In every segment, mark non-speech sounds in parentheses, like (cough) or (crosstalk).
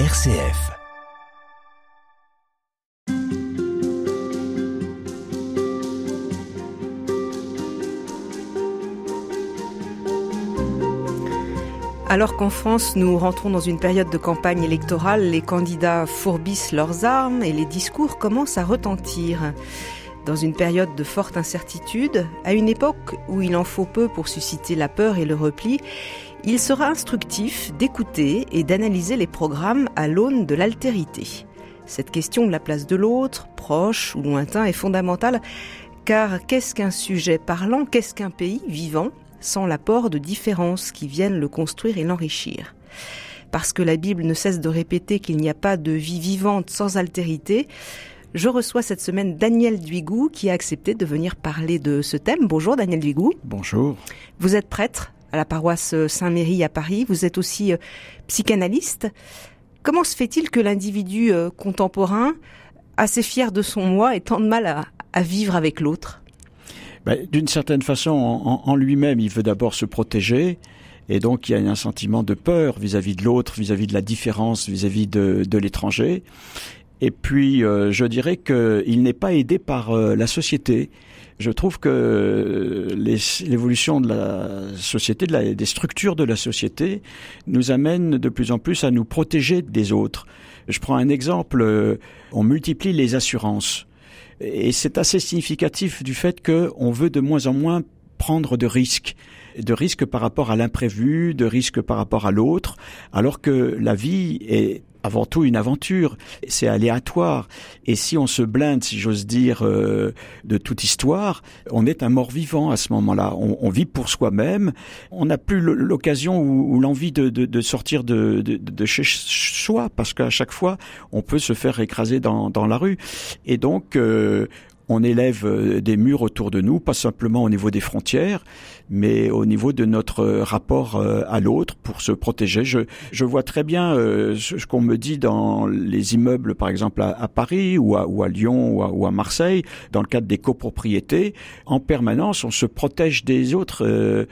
RCF. Alors qu'en France, nous rentrons dans une période de campagne électorale, les candidats fourbissent leurs armes et les discours commencent à retentir. Dans une période de forte incertitude, à une époque où il en faut peu pour susciter la peur et le repli, il sera instructif d'écouter et d'analyser les programmes à l'aune de l'altérité. Cette question de la place de l'autre, proche ou lointain, est fondamentale car qu'est-ce qu'un sujet parlant, qu'est-ce qu'un pays vivant sans l'apport de différences qui viennent le construire et l'enrichir? Parce que la Bible ne cesse de répéter qu'il n'y a pas de vie vivante sans altérité, je reçois cette semaine Daniel Duigou qui a accepté de venir parler de ce thème. Bonjour Daniel Duigou. Bonjour. Vous êtes prêtre à la paroisse Saint-Méry à Paris. Vous êtes aussi euh, psychanalyste. Comment se fait-il que l'individu euh, contemporain, assez fier de son moi, ait tant de mal à, vivre avec l'autre? Ben, D'une certaine façon, en, lui-même, il veut d'abord se protéger. Et donc, il y a un sentiment de peur vis-à-vis de l'autre, vis-à-vis de la différence, vis-à-vis de, l'étranger. Et puis, euh, je dirais qu'il n'est pas aidé par la société je trouve que l'évolution de la société, des structures de la société, nous amène de plus en plus à nous protéger des autres. Je prends un exemple, euh, on multiplie les assurances. Et c'est assez significatif du fait qu'on veut de moins en moins prendre de risques de risques par rapport à l'imprévu, de risques par rapport à l'autre, alors que la vie est avant tout une aventure, c'est aléatoire. Et si on se blinde, si j'ose dire, euh, de toute histoire, on est un mort-vivant à ce moment-là. On, vit pour soi-même, on n'a plus l'occasion ou, l'envie de, sortir de, chez soi, parce qu'à chaque fois, on peut se faire écraser dans, la rue. Et donc, euh, on élève euh, des murs autour de nous, pas simplement au niveau des frontières, mais au niveau de notre euh, rapport euh, à l'autre pour se protéger. Je, je vois très bien ce qu'on me dit dans les immeubles, par exemple à, Paris ou à, Lyon ou à, ou à, Marseille, dans le cadre des copropriétés. En permanence, on se protège des autres.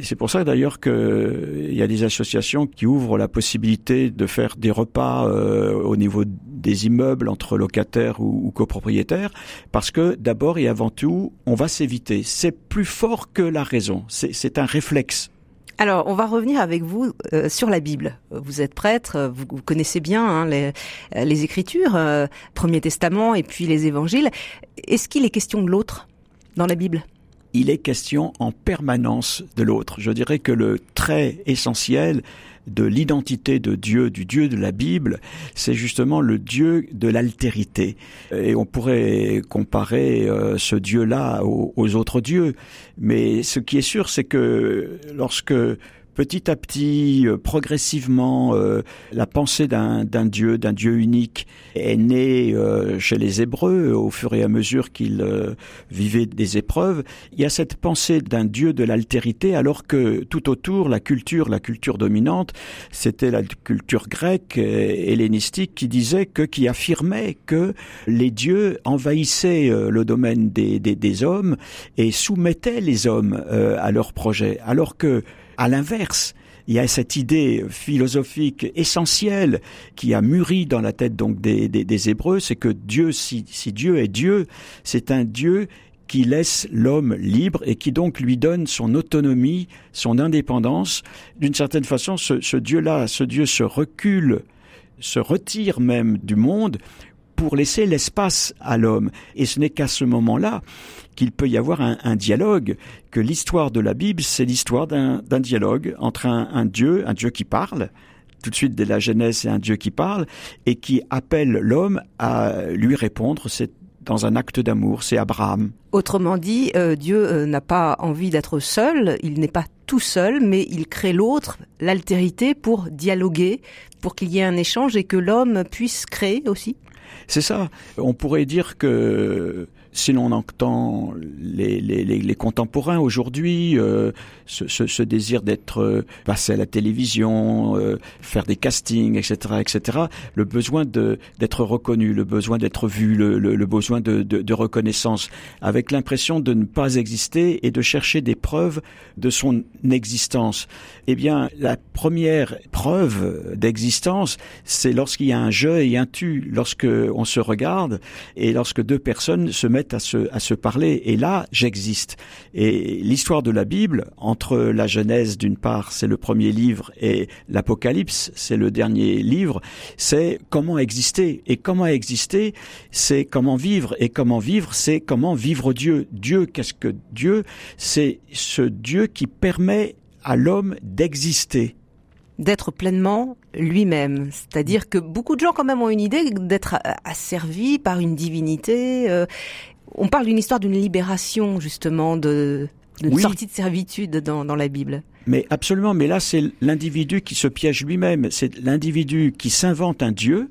C'est pour ça d'ailleurs qu'il y a des associations qui ouvrent la possibilité de faire des repas au niveau des immeubles entre locataires ou, ou copropriétaires, parce que d'abord et avant tout, on va s'éviter. C'est plus fort que la raison. C'est un réflexe. Alors, on va revenir avec vous euh, sur la Bible. Vous êtes prêtre, vous, connaissez bien hein, les, les, Écritures, euh, Premier Testament et puis les Évangiles. Est-ce qu'il est question de l'autre dans la Bible? Il est question en permanence de l'autre. Je dirais que le trait essentiel, de l'identité de Dieu, du Dieu de la Bible, c'est justement le Dieu de l'altérité. Et on pourrait comparer euh, ce Dieu-là aux, autres dieux. Mais ce qui est sûr, c'est que lorsque petit à petit, euh, progressivement, euh, la pensée d'un Dieu, d'un Dieu unique, est née euh, chez les Hébreux au fur et à mesure qu'ils vivaient des épreuves. Il y a cette pensée d'un Dieu de l'altérité, alors que tout autour, la culture, la culture dominante, c'était la culture grecque, hellénistique, qui disait que, qui affirmait que les dieux envahissaient le domaine des, des, des hommes et soumettaient les hommes à leurs projets, alors que à l'inverse, il y a cette idée philosophique essentielle qui a mûri dans la tête donc des, des, Hébreux, c'est que Dieu, si, si Dieu est Dieu, c'est un Dieu qui laisse l'homme libre et qui donc lui donne son autonomie, son indépendance. D'une certaine façon, ce, ce Dieu-là, ce Dieu se recule, se retire même du monde pour laisser l'espace à l'homme. Et ce n'est qu'à ce moment-là qu'il peut y avoir un, dialogue, que l'histoire de la Bible, c'est l'histoire d'un dialogue entre un, Dieu, un Dieu qui parle, tout de suite dès la Genèse, c'est un Dieu qui parle, et qui appelle l'homme à lui répondre, c'est dans un acte d'amour, c'est Abraham. Autrement dit, euh, Dieu euh, n'a pas envie d'être seul, il n'est pas tout seul, mais il crée l'autre, l'altérité, pour dialoguer, pour qu'il y ait un échange et que l'homme puisse créer aussi c'est ça. On pourrait dire que si l'on entend les, les, les, contemporains aujourd'hui, euh, ce, ce, ce, désir d'être euh, passé à la télévision, euh, faire des castings, etc., etc., le besoin d'être reconnu, le besoin d'être vu, le, le, le besoin de, de, de, reconnaissance, avec l'impression de ne pas exister et de chercher des preuves de son existence. Eh bien, la première preuve d'existence, c'est lorsqu'il y a un je et un tu, lorsque on se regarde et lorsque deux personnes se mettent à se, à se parler. Et là, j'existe. Et l'histoire de la Bible, entre la Genèse d'une part, c'est le premier livre, et l'Apocalypse, c'est le dernier livre, c'est comment exister. Et comment exister, c'est comment vivre. Et comment vivre, c'est comment vivre Dieu. Dieu, qu'est-ce que Dieu? C'est ce Dieu qui permet à l'homme d'exister d'être pleinement lui-même. C'est-à-dire que beaucoup de gens quand même ont une idée d'être asservis par une divinité. Euh, on parle d'une histoire d'une libération justement de d'une sortie de servitude dans, dans la Bible. Mais absolument, mais là c'est l'individu qui se piège lui-même, c'est l'individu qui s'invente un Dieu,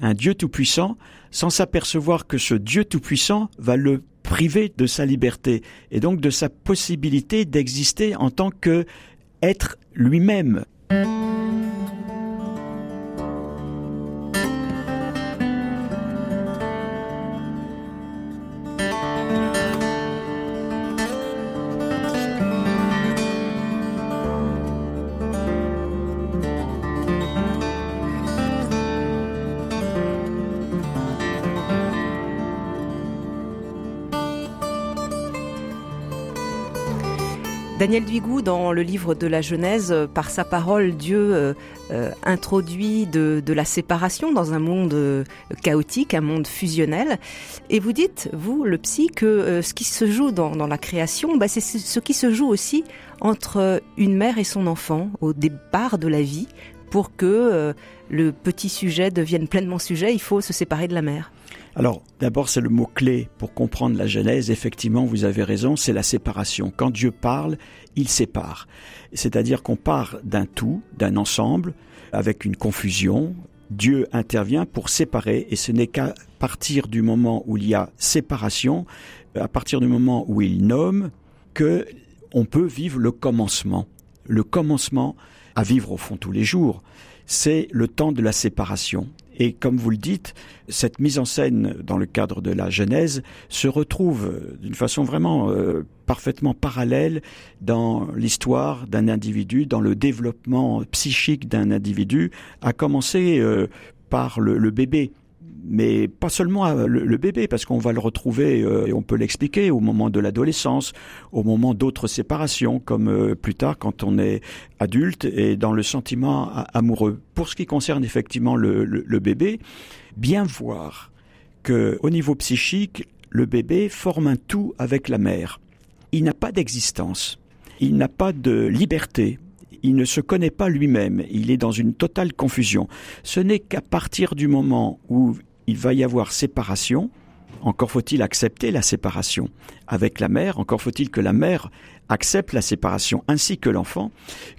un Dieu tout-puissant, sans s'apercevoir que ce Dieu tout-puissant va le priver de sa liberté et donc de sa possibilité d'exister en tant que être lui-même. Daniel Duigou, dans le livre de la Genèse, euh, par sa parole, Dieu euh, euh, introduit de, la séparation dans un monde chaotique, un monde fusionnel. Et vous dites, vous, le psy, que ce qui se joue dans, la création, bah, c'est ce qui se joue aussi entre une mère et son enfant au départ de la vie. Pour que le petit sujet devienne pleinement sujet, il faut se séparer de la mère. Alors, d'abord, c'est le mot-clé pour comprendre la Genèse. Effectivement, vous avez raison, c'est la séparation. Quand Dieu parle, il sépare. C'est-à-dire qu'on part d'un tout, d'un ensemble, avec une confusion. Dieu intervient pour séparer, et ce n'est qu'à partir du moment où il y a séparation, à partir du moment où il nomme, que on peut vivre le commencement. Le commencement à vivre au fond tous les jours, c'est le temps de la séparation. Et comme vous le dites, cette mise en scène dans le cadre de la Genèse se retrouve d'une façon vraiment euh, parfaitement parallèle dans l'histoire d'un individu, dans le développement psychique d'un individu, à commencer euh, par le bébé mais pas seulement le, bébé, parce qu'on va le retrouver, euh, et on peut l'expliquer, au moment de l'adolescence, au moment d'autres séparations, comme euh, plus tard quand on est adulte et dans le sentiment amoureux. Pour ce qui concerne effectivement le, le bébé, bien voir que au niveau psychique, le bébé forme un tout avec la mère. Il n'a pas d'existence, il n'a pas de liberté, il ne se connaît pas lui-même, il est dans une totale confusion. Ce n'est qu'à partir du moment où il va y avoir séparation. Encore faut-il accepter la séparation avec la mère, encore faut-il que la mère accepte la séparation ainsi que l'enfant,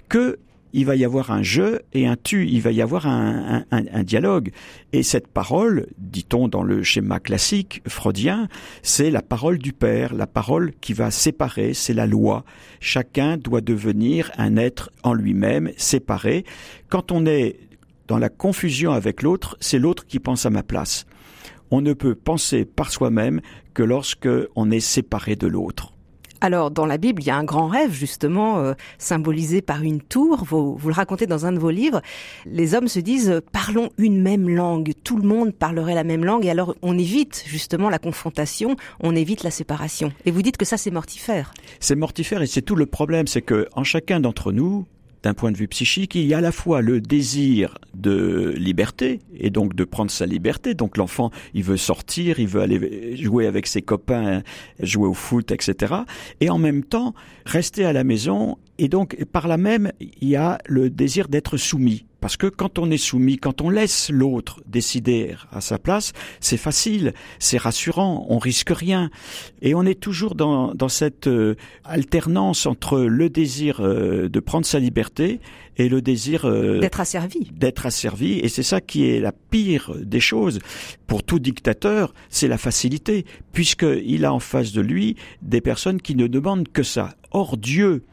que il va y avoir un je et un tu, il va y avoir un, un, dialogue. Et cette parole, dit-on dans le schéma classique freudien, c'est la parole du Père, la parole qui va séparer, c'est la loi. Chacun doit devenir un être en lui-même, séparé. Quand on est dans la confusion avec l'autre, c'est l'autre qui pense à ma place. On ne peut penser par soi-même que lorsque on est séparé de l'autre. Alors, dans la Bible, il y a un grand rêve, justement, euh, symbolisé par une tour. Vous, vous, le racontez dans un de vos livres. Les hommes se disent, parlons une même langue. Tout le monde parlerait la même langue. Et alors, on évite, justement, la confrontation. On évite la séparation. Et vous dites que ça, c'est mortifère. C'est mortifère et c'est tout le problème. C'est que, en chacun d'entre nous, d'un point de vue psychique, il y a à la fois le désir de liberté et donc de prendre sa liberté. Donc l'enfant, il veut sortir, il veut aller jouer avec ses copains, jouer au foot, etc. Et en même temps, rester à la maison. Et donc, par là même, il y a le désir d'être soumis Parce que quand on est soumis, quand on laisse l'autre décider à sa place, c'est facile, c'est rassurant, on risque rien. Et on est toujours dans, dans cette euh, alternance entre le désir euh, de prendre sa liberté et le désir euh, d'être asservi. D'être asservi. Et c'est ça qui est la pire des choses. Pour tout dictateur, c'est la facilité, puisqu'il a en face de lui des personnes qui ne demandent que ça. Or, Dieu,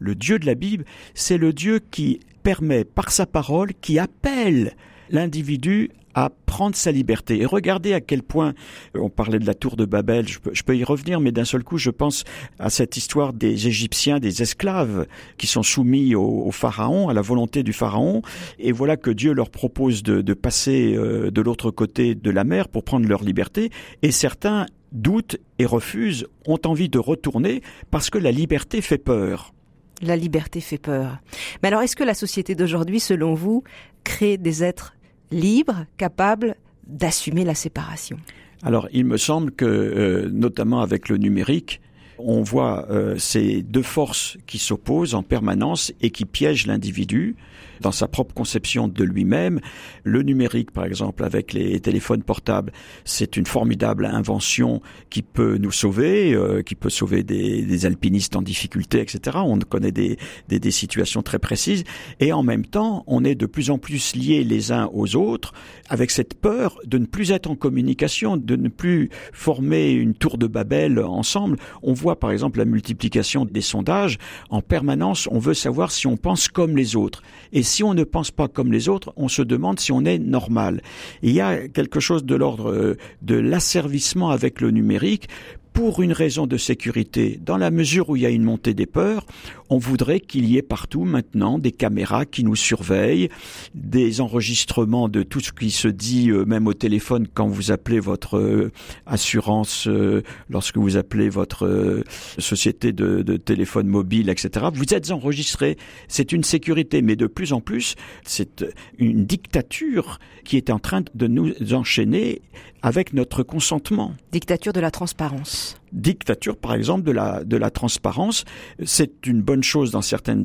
le Dieu de la Bible, c'est le Dieu qui permet par sa parole, qui appelle l'individu à prendre sa liberté. Et regardez à quel point, euh, on parlait de la tour de Babel, je peux, y revenir, mais d'un seul coup, je pense à cette histoire des Égyptiens, des esclaves, qui sont soumis au, Pharaon, à la volonté du Pharaon, et voilà que Dieu leur propose de, passer euh, de l'autre côté de la mer pour prendre leur liberté, et certains doutent et refusent, ont envie de retourner parce que la liberté fait peur. La liberté fait peur. Mais alors, est-ce que la société d'aujourd'hui, selon vous, crée des êtres libres, capables d'assumer la séparation? Alors, il me semble que, euh, notamment avec le numérique, on voit euh, ces deux forces qui s'opposent en permanence et qui piègent l'individu dans sa propre conception de lui-même. Le numérique, par exemple, avec les téléphones portables, c'est une formidable invention qui peut nous sauver, euh, qui peut sauver des, des, alpinistes en difficulté, etc. On connaît des, des, des, situations très précises. Et en même temps, on est de plus en plus liés les uns aux autres avec cette peur de ne plus être en communication, de ne plus former une tour de Babel ensemble. Voit par exemple la multiplication des sondages. En permanence, on veut savoir si on pense comme les autres. Et si on ne pense pas comme les autres, on se demande si on est normal. il y a quelque chose de l'ordre euh, de l'asservissement avec le numérique pour une raison de sécurité, dans la mesure où il y a une montée des peurs, on voudrait qu'il y ait partout maintenant des caméras qui nous surveillent, des enregistrements de tout ce qui se dit, euh, même au téléphone quand vous appelez votre euh, assurance, euh, lorsque vous appelez votre société de, de, téléphone mobile, etc. Vous êtes enregistré. C'est une sécurité, mais de plus en plus, c'est une dictature qui est en train de nous enchaîner avec notre consentement. Dictature de la transparence. Dictature, par exemple, de la, de la transparence. C'est une bonne chose dans certains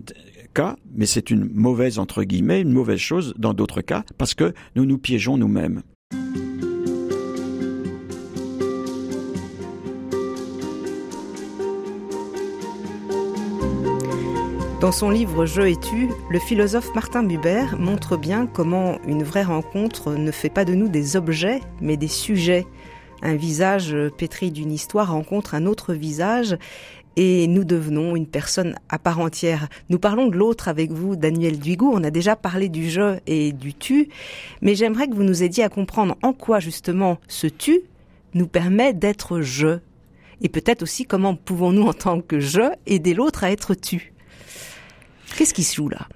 cas, mais c'est une mauvaise, entre guillemets, une mauvaise chose dans d'autres cas, parce que nous nous piégeons nous-mêmes. Dans son livre Je et tu, le philosophe Martin Buber montre bien comment une vraie rencontre ne fait pas de nous des objets, mais des sujets. Un visage pétri d'une histoire rencontre un autre visage et nous devenons une personne à part entière. Nous parlons de l'autre avec vous, Daniel Duigou. On a déjà parlé du je et du tu, mais j'aimerais que vous nous aidiez à comprendre en quoi justement ce tu nous permet d'être je. Et peut-être aussi comment pouvons-nous en tant que je aider l'autre à être tu. Qu'est-ce qui se joue là?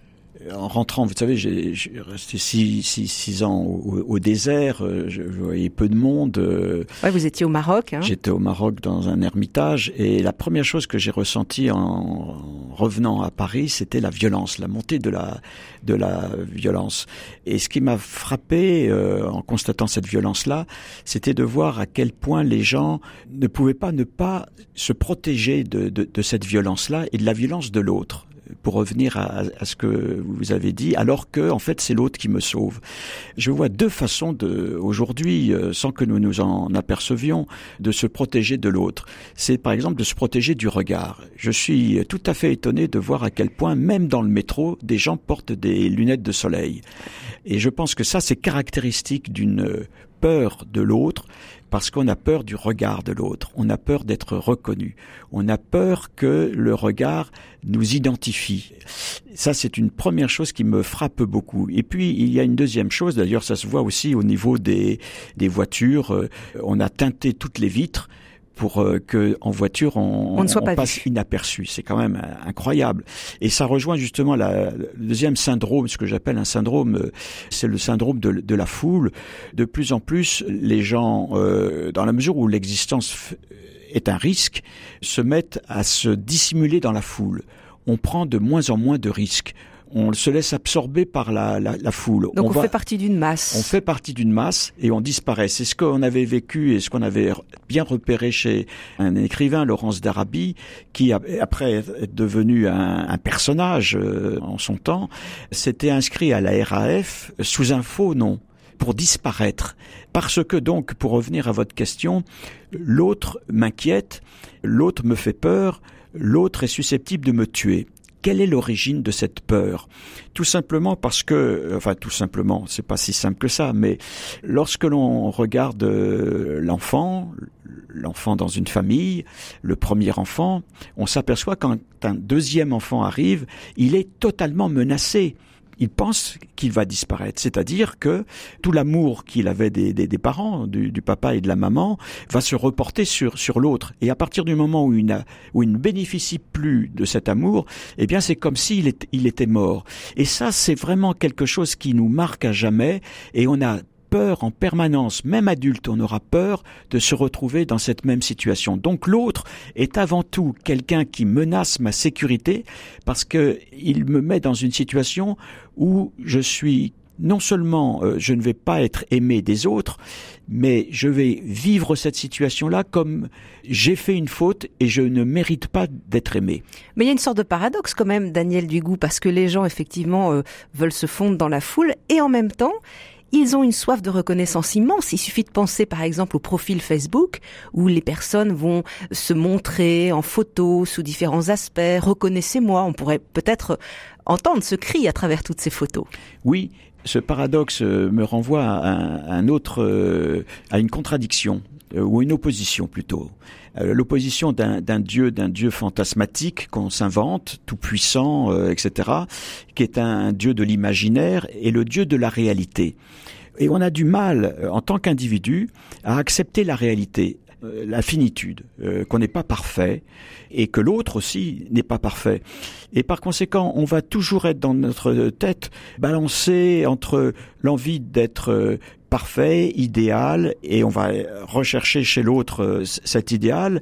En rentrant, vous savez, j'ai resté six, six, six ans au, au, désert, euh, je, voyais peu de monde. Euh, ouais, vous étiez au Maroc. Hein J'étais au Maroc dans un ermitage et la première chose que j'ai ressentie en revenant à Paris, c'était la violence, la montée de la de la violence. Et ce qui m'a frappé euh, en constatant cette violence-là, c'était de voir à quel point les gens ne pouvaient pas ne pas se protéger de, de, de cette violence-là et de la violence de l'autre pour revenir à, ce que vous avez dit, alors que en fait c'est l'autre qui me sauve. Je vois deux façons de aujourd'hui, euh, sans que nous nous en apercevions, de se protéger de l'autre. C'est par exemple de se protéger du regard. Je suis tout à fait étonné de voir à quel point, même dans le métro, des gens portent des lunettes de soleil. Et je pense que ça c'est caractéristique d'une peur de l'autre parce qu'on a peur du regard de l'autre, on a peur d'être reconnu, on a peur que le regard nous identifie. Ça, c'est une première chose qui me frappe beaucoup. Et puis, il y a une deuxième chose, d'ailleurs, ça se voit aussi au niveau des, des voitures, euh, on a teinté toutes les vitres pour euh, que en voiture on, on, ne soit pas passe inaperçu. C'est quand même euh, incroyable. Et ça rejoint justement la, le deuxième syndrome, ce que j'appelle un syndrome, euh, c'est le syndrome de, de, la foule. De plus en plus, les gens, dans la mesure où l'existence est un risque, se mettent à se dissimuler dans la foule. On prend de moins en moins de risques on se laisse absorber par la, la, foule. Donc on, fait partie d'une masse. On fait partie d'une masse et on disparaît. C'est ce qu'on avait vécu et ce qu'on avait bien repéré chez un écrivain, Laurence d'Arabie, qui après est devenu un, un personnage euh, en son temps, s'était inscrit à la RAF sous un faux nom pour disparaître. Parce que donc, pour revenir à votre question, l'autre m'inquiète, l'autre me fait peur, l'autre est susceptible de me tuer. Quelle est l'origine de cette peur? Tout simplement parce que, enfin tout simplement, c'est pas si simple que ça, mais lorsque l'on regarde euh, l'enfant, l'enfant dans une famille, le premier enfant, on s'aperçoit quand un deuxième enfant arrive, il est totalement menacé il pense qu'il va disparaître. C'est-à-dire que tout l'amour qu'il avait des, parents, du, papa et de la maman, va se reporter sur, l'autre. Et à partir du moment où il, n'a, où ne bénéficie plus de cet amour, eh bien c'est comme s'il il était mort. Et ça, c'est vraiment quelque chose qui nous marque à jamais. Et on a peur en permanence, même adulte, on aura peur de se retrouver dans cette même situation. Donc l'autre est avant tout quelqu'un qui menace ma sécurité parce que il me met dans une situation où je suis non seulement euh, je ne vais pas être aimé des autres, mais je vais vivre cette situation-là comme j'ai fait une faute et je ne mérite pas d'être aimé. Mais il y a une sorte de paradoxe quand même, Daniel Dugout, parce que les gens effectivement euh, veulent se fondre dans la foule et en même temps, ils ont une soif de reconnaissance immense. Il suffit de penser par exemple au profil Facebook où les personnes vont se montrer en photo sous différents aspects. Reconnaissez-moi. On pourrait peut-être entendre ce cri à travers toutes ces photos. Oui, ce paradoxe euh, me renvoie à un, autre, euh, à une contradiction euh, ou une opposition plutôt. L'opposition d'un dieu, d'un dieu fantasmatique qu'on s'invente, tout puissant, etc., qui est un dieu de l'imaginaire, et le dieu de la réalité. Et on a du mal, en tant qu'individu, à accepter la réalité. Euh, la finitude, euh, qu'on n'est pas parfait et que l'autre aussi n'est pas parfait. Et par conséquent, on va toujours être dans notre tête balancé entre l'envie d'être euh, parfait, idéal, et on va rechercher chez l'autre euh, cet idéal,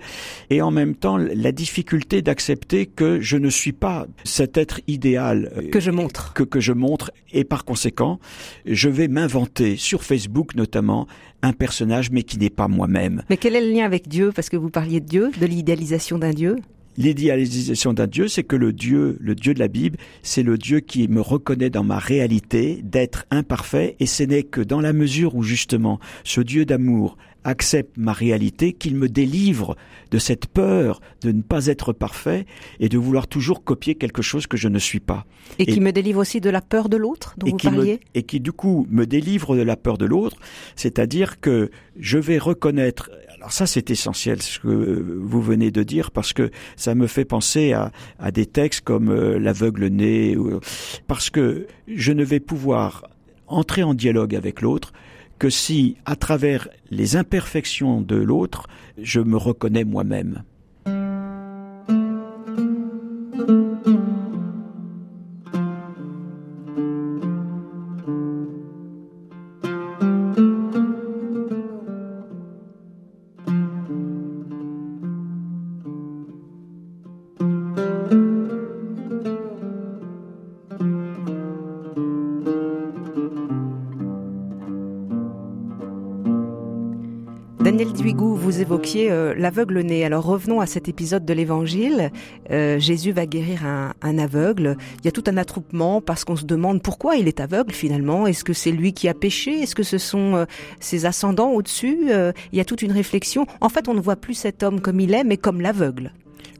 et en même temps la difficulté d'accepter que je ne suis pas cet être idéal euh, que je montre, que, que je montre, et par conséquent, je vais m'inventer sur Facebook notamment un personnage, mais qui n'est pas moi-même. Mais quel est le lien avec Dieu? Parce que vous parliez de Dieu, de l'idéalisation d'un Dieu. L'idéalisation d'un Dieu, c'est que le Dieu, le Dieu de la Bible, c'est le Dieu qui me reconnaît dans ma réalité d'être imparfait, et ce n'est que dans la mesure où justement ce Dieu d'amour accepte ma réalité, qu'il me délivre de cette peur de ne pas être parfait et de vouloir toujours copier quelque chose que je ne suis pas. Et, qui me délivre aussi de la peur de l'autre dont vous parliez? Et qui du coup me délivre de la peur de l'autre, c'est-à-dire que je vais reconnaître alors ça, c'est essentiel ce que vous venez de dire parce que ça me fait penser à, des textes comme euh, l'aveugle né, parce que je ne vais pouvoir entrer en dialogue avec l'autre que si, à travers les imperfections de l'autre, je me reconnais moi-même. Euh, l'aveugle-né. Alors revenons à cet épisode de l'Évangile. Euh, Jésus va guérir un, aveugle. Il y a tout un attroupement parce qu'on se demande pourquoi il est aveugle finalement. Est-ce que c'est lui qui a péché? Est-ce que ce sont euh, ses ascendants au-dessus? Il y a toute une réflexion. En fait, on ne voit plus cet homme comme il est, mais comme l'aveugle.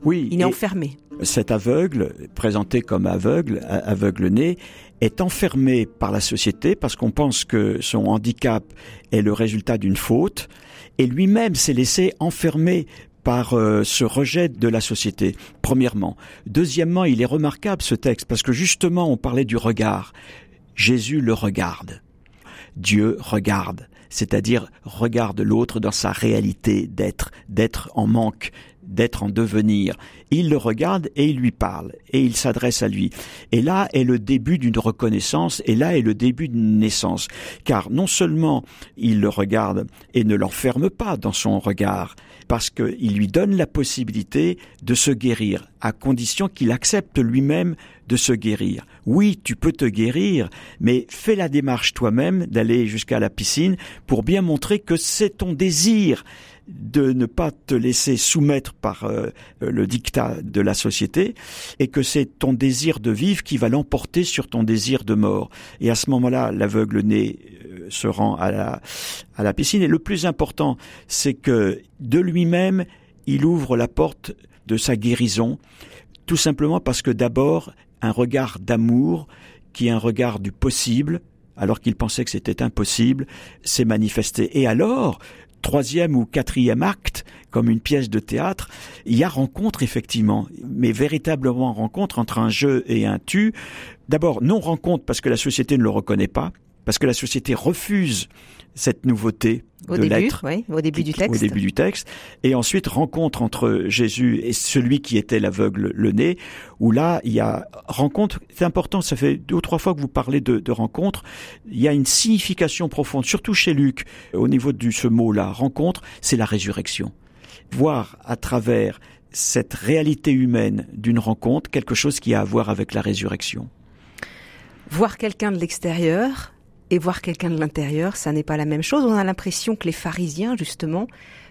Oui. Il est enfermé. Cet aveugle, présenté comme aveugle, aveugle-né, est enfermé par la société parce qu'on pense que son handicap est le résultat d'une faute et lui-même s'est laissé enfermer par euh, ce rejet de la société, premièrement. Deuxièmement, il est remarquable ce texte parce que justement on parlait du regard. Jésus le regarde. Dieu regarde, c'est-à-dire regarde l'autre dans sa réalité d'être, d'être en manque, d'être en devenir. Il le regarde et il lui parle et il s'adresse à lui. Et là est le début d'une reconnaissance et là est le début d'une naissance. Car non seulement il le regarde et ne l'enferme pas dans son regard, parce qu'il lui donne la possibilité de se guérir, à condition qu'il accepte lui-même de se guérir. Oui, tu peux te guérir, mais fais la démarche toi-même d'aller jusqu'à la piscine pour bien montrer que c'est ton désir de ne pas te laisser soumettre par euh, le dictat de la société et que c'est ton désir de vivre qui va l'emporter sur ton désir de mort. Et à ce moment-là, l'aveugle né euh, se rend à la, à la piscine. Et le plus important, c'est que de lui-même, il ouvre la porte de sa guérison, tout simplement parce que d'abord, un regard d'amour, qui est un regard du possible, alors qu'il pensait que c'était impossible, s'est manifesté. Et alors, troisième ou quatrième acte, comme une pièce de théâtre, il y a rencontre effectivement, mais véritablement rencontre entre un jeu et un tu. D'abord, non rencontre parce que la société ne le reconnaît pas, parce que la société refuse cette nouveauté au de début, oui, au début du texte. Au début du texte. Et ensuite, rencontre entre Jésus et celui qui était l'aveugle le nez, où là, il y a rencontre, c'est important, ça fait deux ou trois fois que vous parlez de, de rencontre, il y a une signification profonde, surtout chez Luc, au niveau de ce mot-là, rencontre, c'est la résurrection. Voir à travers cette réalité humaine d'une rencontre quelque chose qui a à voir avec la résurrection. Voir quelqu'un de l'extérieur, et voir quelqu'un de l'intérieur, ça n'est pas la même chose. On a l'impression que les pharisiens, justement,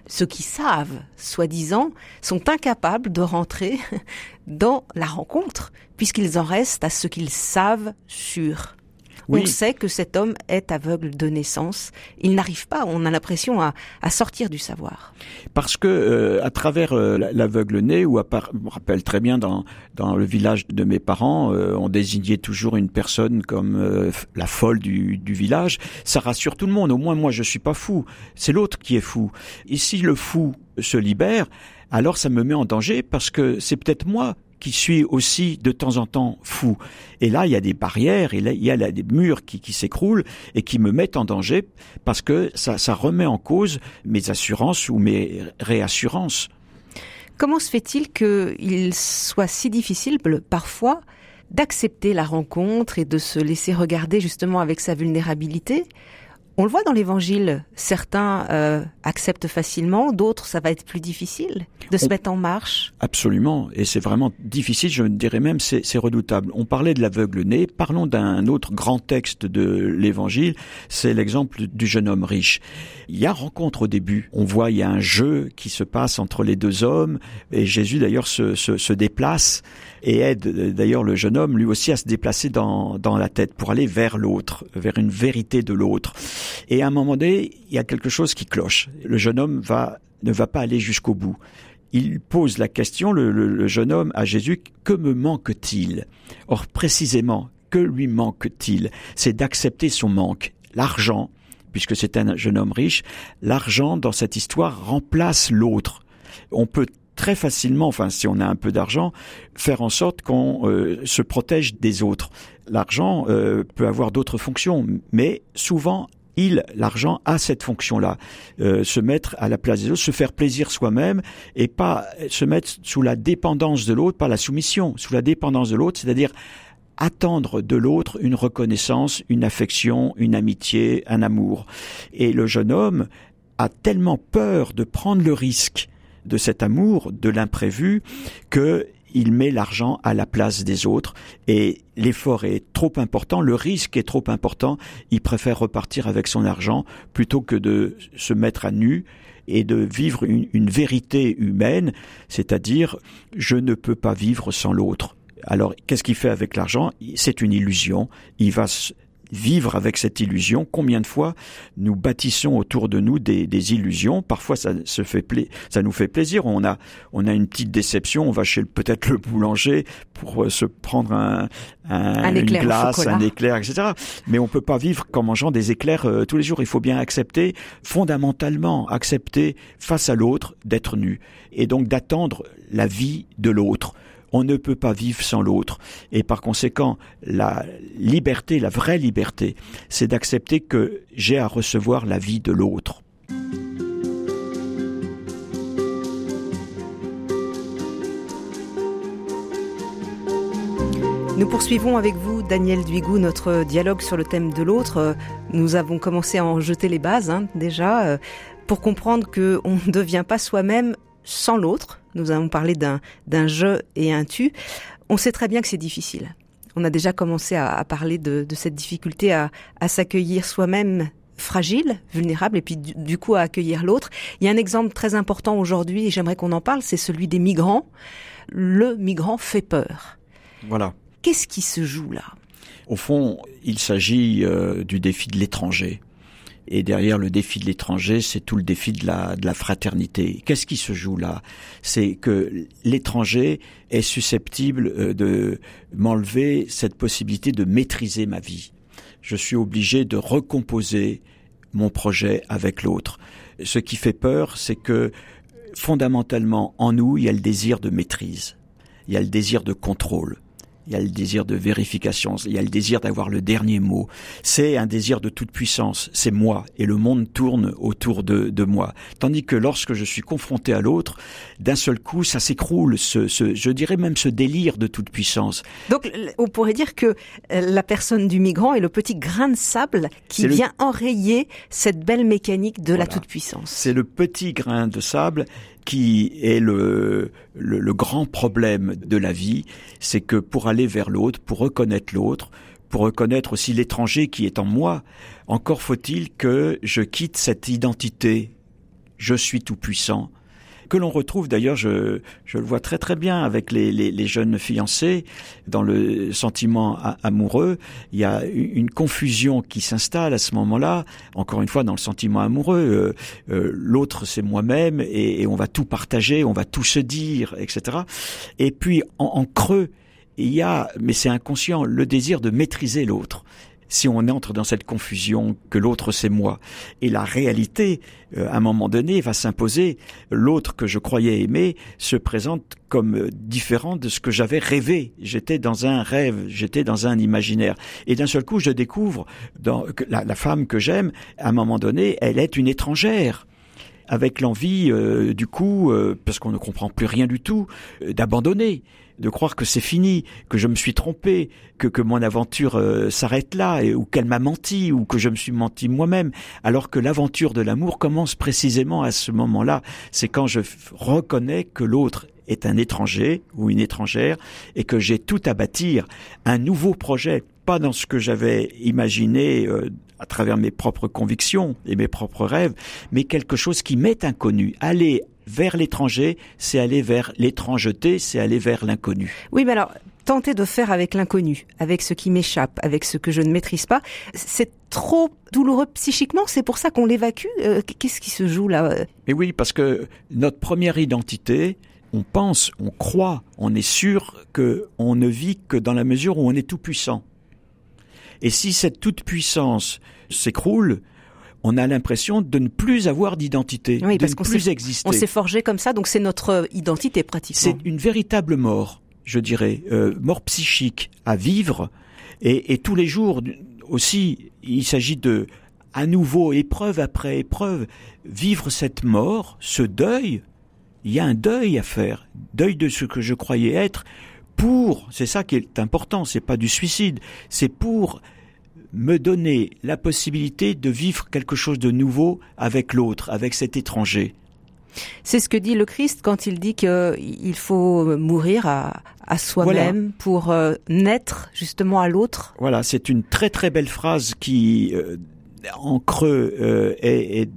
ceux qui savent, soi-disant, sont incapables de rentrer (laughs) dans la rencontre, puisqu'ils en restent à ce qu'ils savent sûr. Oui. On sait que cet homme est aveugle de naissance. Il n'arrive pas, on a l'impression, à, à, sortir du savoir. Parce que euh, à travers euh, l'aveugle né, ou à part, je me rappelle très bien dans, dans le village de mes parents, euh, on désignait toujours une personne comme la folle du, du village. Ça rassure tout le monde. Au moins, moi, je suis pas fou. C'est l'autre qui est fou. Ici, le fou se libère. Alors ça me met en danger parce que c'est peut-être moi qui suis aussi de temps en temps fou. Et là, il y a des barrières, et là, il y a des murs qui, qui s'écroulent et qui me mettent en danger parce que ça, ça remet en cause mes assurances ou mes réassurances. Comment se fait-il qu'il soit si difficile parfois d'accepter la rencontre et de se laisser regarder justement avec sa vulnérabilité on le voit dans l'évangile, certains euh, acceptent facilement, d'autres ça va être plus difficile de se on... mettre en marche. Absolument, et c'est vraiment difficile, je dirais même c'est redoutable. On parlait de l'aveugle né, parlons d'un autre grand texte de l'évangile, c'est l'exemple du jeune homme riche. Il y a rencontre au début, on voit il y a un jeu qui se passe entre les deux hommes, et Jésus d'ailleurs se, se, se déplace et aide d'ailleurs le jeune homme lui aussi à se déplacer dans, dans la tête pour aller vers l'autre, vers une vérité de l'autre. Et à un moment donné, il y a quelque chose qui cloche. Le jeune homme va, ne va pas aller jusqu'au bout. Il pose la question, le, le, le jeune homme, à Jésus, que me manque-t-il? Or, précisément, que lui manque-t-il? C'est d'accepter son manque. L'argent, puisque c'est un jeune homme riche, l'argent dans cette histoire remplace l'autre. On peut très facilement, enfin si on a un peu d'argent, faire en sorte qu'on euh, se protège des autres. L'argent euh, peut avoir d'autres fonctions, mais souvent il, l'argent, a cette fonction-là, euh, se mettre à la place des autres, se faire plaisir soi-même et pas se mettre sous la dépendance de l'autre, pas la soumission, sous la dépendance de l'autre, c'est-à-dire attendre de l'autre une reconnaissance, une affection, une amitié, un amour. Et le jeune homme a tellement peur de prendre le risque de cet amour, de l'imprévu, que il met l'argent à la place des autres et l'effort est trop important, le risque est trop important, il préfère repartir avec son argent plutôt que de se mettre à nu et de vivre une, vérité humaine, c'est-à-dire je ne peux pas vivre sans l'autre. Alors, qu'est-ce qu'il fait avec l'argent? C'est une illusion. Il va vivre avec cette illusion. Combien de fois nous bâtissons autour de nous des, des illusions? Parfois, ça se fait pla ça nous fait plaisir. On a, on a une petite déception. On va chez peut-être le boulanger pour se prendre un, un, un éclair une glace, un éclair, etc. Mais on peut pas vivre qu'en mangeant des éclairs euh, tous les jours. Il faut bien accepter, fondamentalement, accepter face à l'autre d'être nu et donc d'attendre la vie de l'autre on ne peut pas vivre sans l'autre. Et par conséquent, la liberté, la vraie liberté, c'est d'accepter que j'ai à recevoir la vie de l'autre. Nous poursuivons avec vous, Daniel Duigou, notre dialogue sur le thème de l'autre. Nous avons commencé à en jeter les bases hein, déjà, euh, pour comprendre qu'on ne devient pas soi-même sans l'autre. Nous avons parlé d'un jeu et un tu. On sait très bien que c'est difficile. On a déjà commencé à, parler de, cette difficulté à, s'accueillir soi-même fragile, vulnérable, et puis du, coup à accueillir l'autre. Il y a un exemple très important aujourd'hui, et j'aimerais qu'on en parle, c'est celui des migrants. Le migrant fait peur. Voilà. Qu'est-ce qui se joue là? Au fond, il s'agit euh, du défi de l'étranger. Et derrière le défi de l'étranger, c'est tout le défi de la, de la fraternité. Qu'est-ce qui se joue là? C'est que l'étranger est susceptible euh, de m'enlever cette possibilité de maîtriser ma vie. Je suis obligé de recomposer mon projet avec l'autre. Ce qui fait peur, c'est que fondamentalement, en nous, il y a le désir de maîtrise, il y a le désir de contrôle il y a le désir de vérification, il y a le désir d'avoir le dernier mot. C'est un désir de toute puissance, c'est moi, et le monde tourne autour de, de moi. Tandis que lorsque je suis confronté à l'autre, d'un seul coup, ça s'écroule, ce, ce, je dirais même ce délire de toute puissance. Donc on pourrait dire que euh, la personne du migrant est le petit grain de sable qui vient enrayer cette belle mécanique de la toute-puissance. C'est le petit grain de sable qui est le, le, grand problème de la vie, c'est que pour aller vers l'autre, pour reconnaître l'autre, pour reconnaître aussi l'étranger qui est en moi, encore faut-il que je quitte cette identité. Je suis tout puissant que l'on retrouve d'ailleurs, je, je, le vois très très bien avec les, les, les jeunes fiancés, dans le sentiment amoureux, il y a une confusion qui s'installe à ce moment-là, encore une fois dans le sentiment amoureux, euh, euh, l'autre c'est moi-même et, on va tout partager, on va tout se dire, etc. Et puis en, en creux, il y a, mais c'est inconscient, le désir de maîtriser l'autre si on entre dans cette confusion que l'autre c'est moi. Et la réalité, euh, à un moment donné, va s'imposer. L'autre que je croyais aimer se présente comme euh, différent de ce que j'avais rêvé. J'étais dans un rêve, j'étais dans un imaginaire. Et d'un seul coup, je découvre dans, que la, femme que j'aime, à un moment donné, elle est une étrangère avec l'envie, euh, du coup, parce qu'on ne comprend plus rien du tout, d'abandonner de croire que c'est fini, que je me suis trompé, que, que mon aventure euh, s'arrête là, ou qu'elle m'a menti, ou que je me suis menti moi-même, alors que l'aventure de l'amour commence précisément à ce moment-là. C'est quand je reconnais que l'autre est un étranger ou une étrangère et que j'ai tout à bâtir, un nouveau projet, pas dans ce que j'avais imaginé euh, à travers mes propres convictions et mes propres rêves, mais quelque chose qui m'est inconnu. Aller vers l'étranger, c'est aller vers l'étrangeté, c'est aller vers l'inconnu. Oui, mais alors, tenter de faire avec l'inconnu, avec ce qui m'échappe, avec ce que je ne maîtrise pas, c'est trop douloureux psychiquement, c'est pour ça qu'on l'évacue. Euh, qu'est-ce qui se joue là Mais oui, parce que notre première identité, on pense, on croit, on est sûr que on ne vit que dans la mesure où on est tout puissant. Et si cette toute puissance s'écroule, on a l'impression de ne plus avoir d'identité, de ne plus exister. On s'est forgé comme ça, donc c'est notre identité pratiquement. C'est une véritable mort, je dirais, euh, mort psychique à vivre, et, tous les jours aussi, il s'agit de, à nouveau, épreuve après épreuve, vivre cette mort, ce deuil. Il y a un deuil à faire, deuil de ce que je croyais être, pour, c'est ça qui est important, c'est pas du suicide, c'est pour me donner la possibilité de vivre quelque chose de nouveau avec l'autre, avec cet étranger. C'est ce que dit le Christ quand il dit qu'il faut mourir à, soi-même pour euh, naître justement à l'autre. Voilà, c'est une très très belle phrase qui, euh, en creux, euh, est,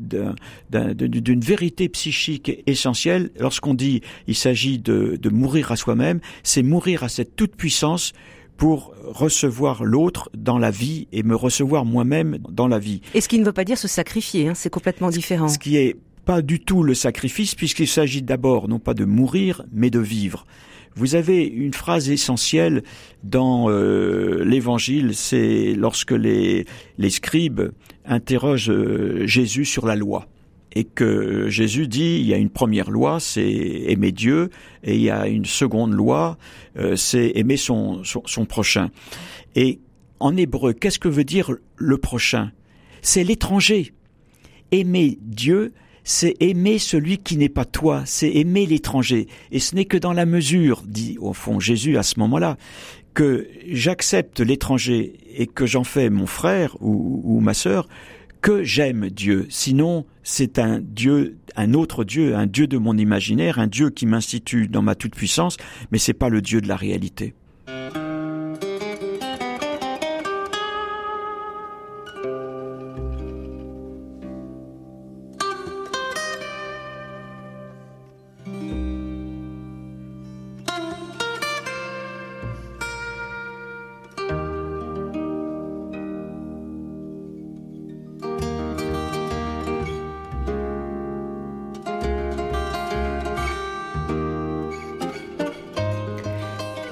d'une vérité psychique essentielle. Lorsqu'on dit il s'agit de, de mourir à soi-même, c'est mourir à cette toute puissance pour recevoir l'autre dans la vie et me recevoir moi-même dans la vie. Et ce qui ne veut pas dire se sacrifier, hein, c'est complètement différent. Ce qui est pas du tout le sacrifice, puisqu'il s'agit d'abord non pas de mourir, mais de vivre. Vous avez une phrase essentielle dans euh, l'Évangile, c'est lorsque les, les scribes interrogent euh, Jésus sur la loi et que Jésus dit il y a une première loi, c'est aimer Dieu, et il y a une seconde loi, euh, c'est aimer son, son, prochain. Et en hébreu, qu'est-ce que veut dire le prochain? C'est l'étranger. Aimer Dieu, c'est aimer celui qui n'est pas toi, c'est aimer l'étranger. Et ce n'est que dans la mesure, dit au fond Jésus à ce moment-là, que j'accepte l'étranger et que j'en fais mon frère ou, ou ma sœur, que j'aime Dieu. Sinon, c'est un Dieu, un autre Dieu, un Dieu de mon imaginaire, un Dieu qui m'institue dans ma toute-puissance, mais c'est pas le Dieu de la réalité.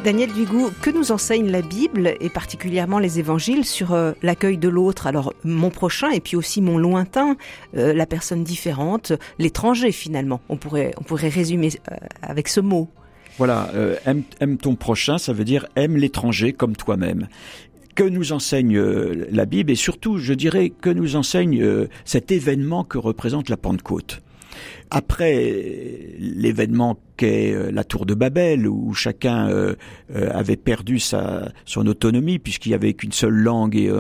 Daniel Duigou, que nous enseigne la Bible et particulièrement les évangiles sur euh, l'accueil de l'autre Alors mon prochain et puis aussi mon lointain, euh, la personne différente, l'étranger finalement. On pourrait, résumer euh, avec ce mot. Voilà, aime, ton prochain, ça veut dire aime l'étranger comme toi-même. Que nous enseigne la Bible et surtout, je dirais, que nous enseigne cet événement que représente la Pentecôte. Après l'événement qu'est euh, la tour de Babel, où chacun euh, euh, avait perdu sa, son autonomie, puisqu'il y avait qu'une seule langue, et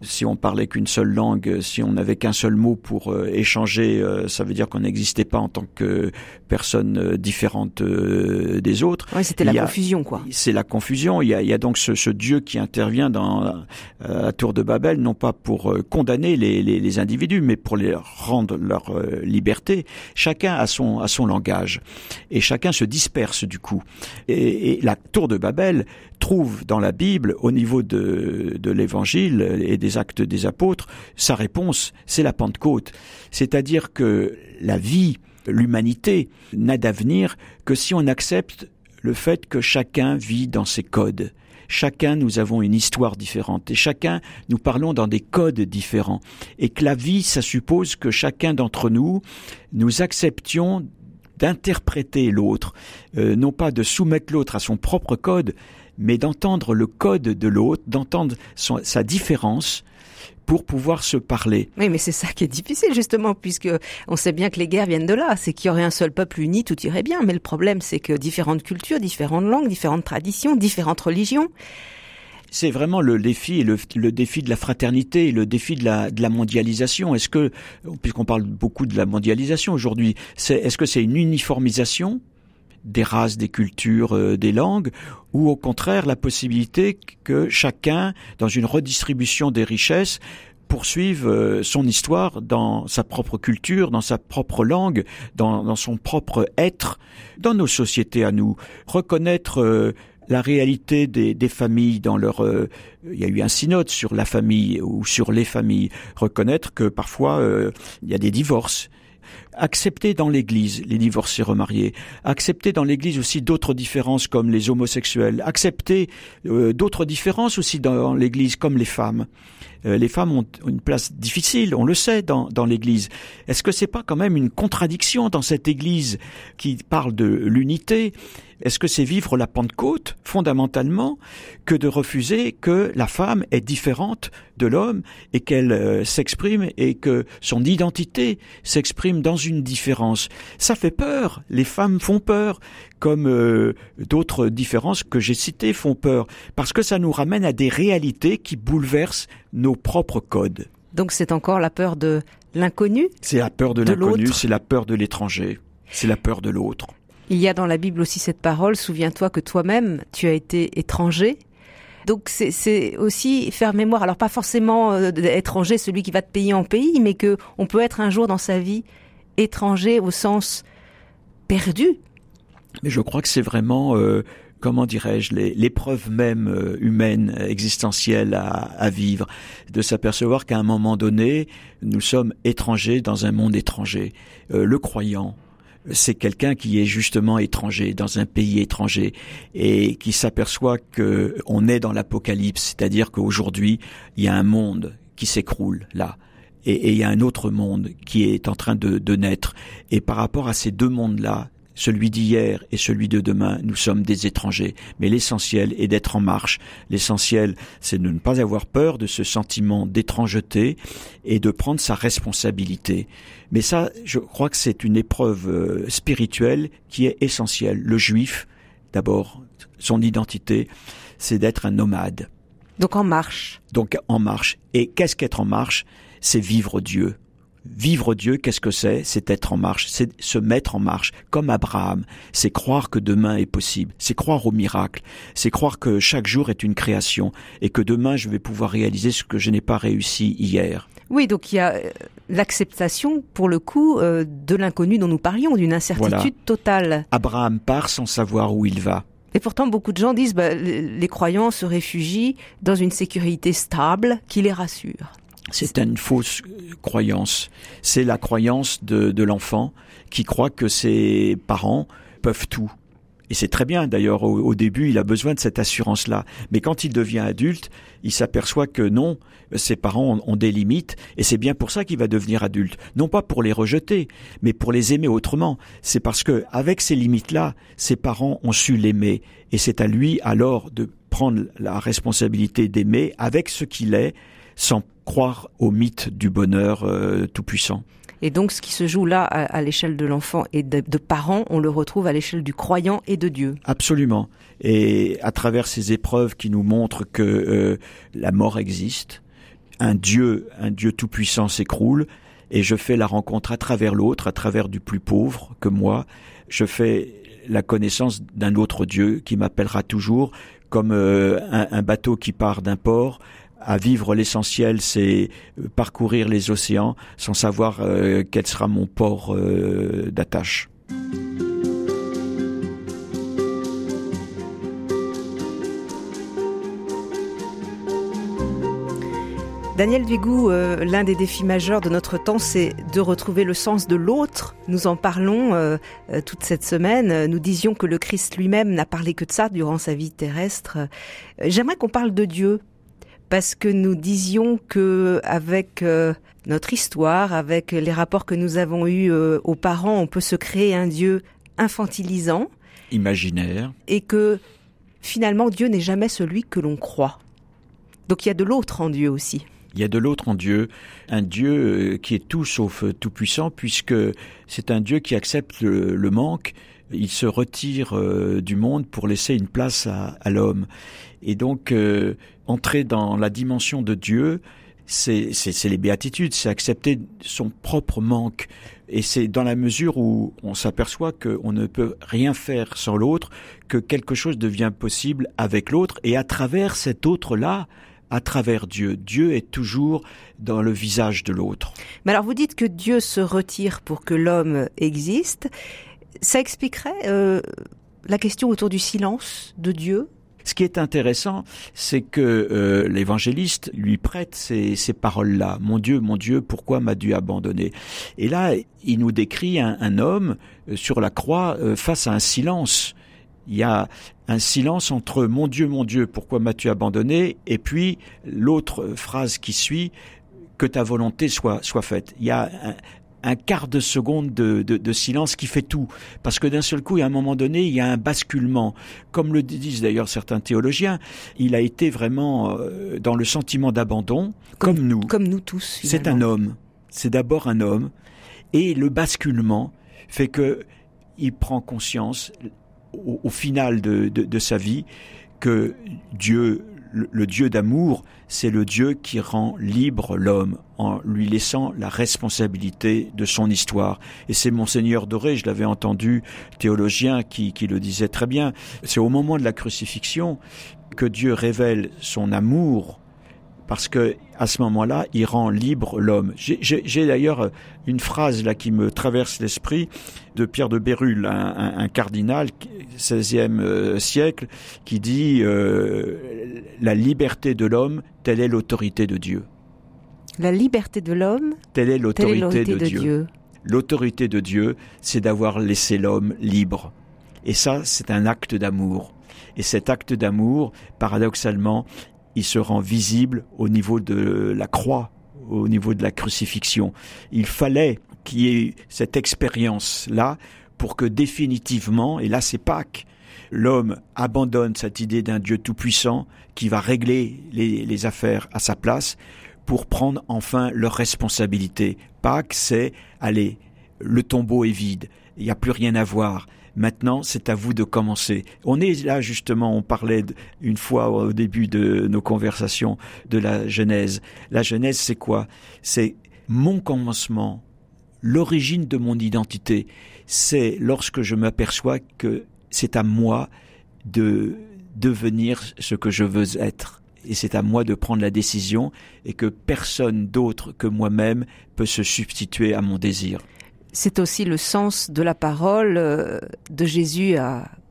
si on parlait qu'une seule langue, si on n'avait qu'un seul mot pour échanger, ça veut dire qu'on n'existait pas en tant que personne différente des autres. Oui, c'était la confusion, quoi. C'est la confusion. Il y a, il y a donc ce, ce, Dieu qui intervient dans la tour de Babel, non pas pour condamner les, les, les individus, mais pour les rendre leur liberté. Chacun a son, a son langage. Et chacun se disperse du coup. Et, la tour de Babel trouve dans la Bible, au niveau de, de l'Évangile et des actes des apôtres, sa réponse, c'est la Pentecôte. C'est-à-dire que la vie, l'humanité, n'a d'avenir que si on accepte le fait que chacun vit dans ses codes. Chacun, nous avons une histoire différente et chacun, nous parlons dans des codes différents. Et que la vie, ça suppose que chacun d'entre nous, nous acceptions d'interpréter l'autre, euh, non pas de soumettre l'autre à son propre code, mais d'entendre le code de l'autre, d'entendre sa différence pour pouvoir se parler. Oui, mais c'est ça qui est difficile justement, puisque on sait bien que les guerres viennent de là. C'est qu'il y aurait un seul peuple uni, tout irait bien. Mais le problème, c'est que différentes cultures, différentes langues, différentes traditions, différentes religions, c'est vraiment le défi, le, le, défi de la fraternité, le défi de la, de la mondialisation. Est-ce que, puisqu'on parle beaucoup de la mondialisation aujourd'hui, est-ce que c'est une uniformisation des races, des cultures, euh, des langues, ou au contraire la possibilité que chacun, dans une redistribution des richesses, poursuive euh, son histoire dans sa propre culture, dans sa propre langue, dans, dans son propre être, dans nos sociétés à nous. Reconnaître euh, la réalité des, des, familles dans leur euh, il y a eu un synode sur la famille ou sur les familles reconnaître que parfois euh, il y a des divorces accepter dans l'Église les divorcés remariés, accepter dans l'Église aussi d'autres différences comme les homosexuels, accepter euh, d'autres différences aussi dans l'Église comme les femmes. Euh, les femmes ont une place difficile, on le sait, dans, dans l'Église. Est-ce que c'est pas quand même une contradiction dans cette Église qui parle de l'unité Est-ce que c'est vivre la Pentecôte, fondamentalement, que de refuser que la femme est différente de l'homme et qu'elle euh, s'exprime et que son identité s'exprime dans une différence? Ça fait peur, les femmes font peur, comme euh, d'autres différences que j'ai citées font peur, parce que ça nous ramène à des réalités qui bouleversent nos propres codes. Donc c'est encore la peur de l'inconnu? C'est la peur de, l'inconnu, c'est la peur de l'étranger, c'est la peur de l'autre. Il y a dans la Bible aussi cette parole, souviens-toi que toi-même, tu as été étranger. Donc c'est aussi faire mémoire, alors pas forcément euh, étranger, celui qui va te payer en pays, mais que on peut être un jour dans sa vie étranger au sens perdu. Mais je crois que c'est vraiment euh, comment dirais-je, l'épreuve même euh, humaine, existentielle à, à vivre, de s'apercevoir qu'à un moment donné, nous sommes étrangers dans un monde étranger. Euh, le croyant, c'est quelqu'un qui est justement étranger dans un pays étranger et qui s'aperçoit que on est dans l'apocalypse, c'est-à-dire qu'aujourd'hui il y a un monde qui s'écroule là. Et, il y a un autre monde qui est en train de, naître. Et par rapport à ces deux mondes-là, celui d'hier et celui de demain, nous sommes des étrangers. Mais l'essentiel est d'être en marche. L'essentiel, c'est de ne pas avoir peur de ce sentiment d'étrangeté et de prendre sa responsabilité. Mais ça, je crois que c'est une épreuve euh, spirituelle qui est essentielle. Le juif, d'abord, son identité, c'est d'être un nomade. Donc en marche. Donc en marche. Et qu'est-ce qu'être en marche? C'est vivre Dieu Vivre Dieu, qu'est-ce que c'est? C'est être en marche, c'est se mettre en marche, comme Abraham. C'est croire que demain est possible, c'est croire au miracle, c'est croire que chaque jour est une création et que demain je vais pouvoir réaliser ce que je n'ai pas réussi hier. Oui, donc il y a euh, l'acceptation, pour le coup, euh, de l'inconnu dont nous parlions, d'une incertitude totale. Abraham part sans savoir où il va. Et pourtant, beaucoup de gens disent bah, les croyants se réfugient dans une sécurité stable qui les rassure. C'est une fausse croyance. C'est la croyance de, de l'enfant qui croit que ses parents peuvent tout Et c'est très bien, d'ailleurs, au, début, il a besoin de cette assurance-là. Mais quand il devient adulte, il s'aperçoit que non, ses parents ont, des limites, et c'est bien pour ça qu'il va devenir adulte. Non pas pour les rejeter, mais pour les aimer autrement. C'est parce que, avec ces limites-là, ses parents ont su l'aimer, et c'est à lui alors de prendre la responsabilité d'aimer avec ce qu'il est, sans croire au mythe du bonheur euh, tout-puissant. Et donc, ce qui se joue là à, l'échelle de l'enfant et de, parents, on le retrouve à l'échelle du croyant et de Dieu. Absolument. Et à travers ces épreuves qui nous montrent que euh, la mort existe, un Dieu, un Dieu tout-puissant s'écroule, et je fais la rencontre à travers l'autre, à travers du plus pauvre que moi. Je fais la connaissance d'un autre Dieu qui m'appellera toujours comme euh, un, bateau qui part d'un port à vivre l'essentiel, c'est euh, parcourir les océans sans savoir euh, quel sera mon port euh, d'attache. Daniel Duigou, l'un des défis majeurs de notre temps, c'est de retrouver le sens de l'autre. Nous en parlons toute cette semaine. Nous disions que le Christ lui-même n'a parlé que de ça durant sa vie terrestre. J'aimerais qu'on parle de Dieu parce que nous disions que avec euh, notre histoire, avec les rapports que nous avons eus euh, aux parents, on peut se créer un Dieu infantilisant, imaginaire, et que finalement Dieu n'est jamais celui que l'on croit. Donc il y a de l'autre en Dieu aussi. Il y a de l'autre en Dieu, un Dieu euh, qui est tout sauf tout puissant, puisque c'est un Dieu qui accepte le manque, il se retire euh, du monde pour laisser une place à, l'homme. Et donc, euh, entrer dans la dimension de Dieu, c'est les béatitudes, c'est accepter son propre manque. Et c'est dans la mesure où on s'aperçoit qu'on ne peut rien faire sans l'autre, que quelque chose devient possible avec l'autre, et à travers cet autre-là, à travers Dieu. Dieu est toujours dans le visage de l'autre. Mais alors vous dites que Dieu se retire pour que l'homme existe. Ça expliquerait euh, la question autour du silence de Dieu? Ce qui est intéressant, c'est que euh, l'évangéliste lui prête ces, paroles-là. Mon Dieu, mon Dieu, pourquoi m'as-tu abandonné? Et là, il nous décrit un, homme euh, sur la croix face à un silence. Il y a un silence entre mon Dieu, mon Dieu, pourquoi m'as-tu abandonné? Et puis l'autre phrase qui suit, que ta volonté soit, soit faite. Il y a un quart de seconde de, silence qui fait tout. Parce que d'un seul coup, à un moment donné, il y a un basculement. Comme le disent d'ailleurs certains théologiens, il a été vraiment euh, dans le sentiment d'abandon, comme, nous. Comme nous tous. C'est un homme. C'est d'abord un homme. Et le basculement fait que il prend conscience, au, final de, de sa vie, que Dieu le, Dieu d'amour, c'est le Dieu qui rend libre l'homme en lui laissant la responsabilité de son histoire. Et c'est Monseigneur Doré, je l'avais entendu, théologien, qui, qui le disait très bien. C'est au moment de la crucifixion que Dieu révèle son amour parce que à ce moment-là, il rend libre l'homme. J'ai d'ailleurs une phrase là qui me traverse l'esprit de Pierre de Bérulle, un, cardinal 16e euh, siècle, qui dit euh, la liberté de l'homme, telle est l'autorité de Dieu. La liberté de l'homme, telle est l'autorité de, Dieu. L'autorité de Dieu, c'est d'avoir laissé l'homme libre. Et ça, c'est un acte d'amour. Et cet acte d'amour, paradoxalement, il se rend visible au niveau de la croix, au niveau de la crucifixion. Il fallait qu'il y ait cette expérience-là pour que définitivement, et là c'est Pâques, l'homme abandonne cette idée d'un Dieu tout-puissant qui va régler les, affaires à sa place pour prendre enfin leur responsabilité. Pâques, c'est, allez, le tombeau est vide, il n'y a plus rien à voir. Maintenant, c'est à vous de commencer. On est là justement, on parlait une fois au début de nos conversations de la Genèse. La Genèse, c'est quoi? C'est mon commencement, l'origine de mon identité. C'est lorsque je m'aperçois que c'est à moi de devenir ce que je veux être et c'est à moi de prendre la décision et que personne d'autre que moi-même peut se substituer à mon désir c'est aussi le sens de la parole euh, de Jésus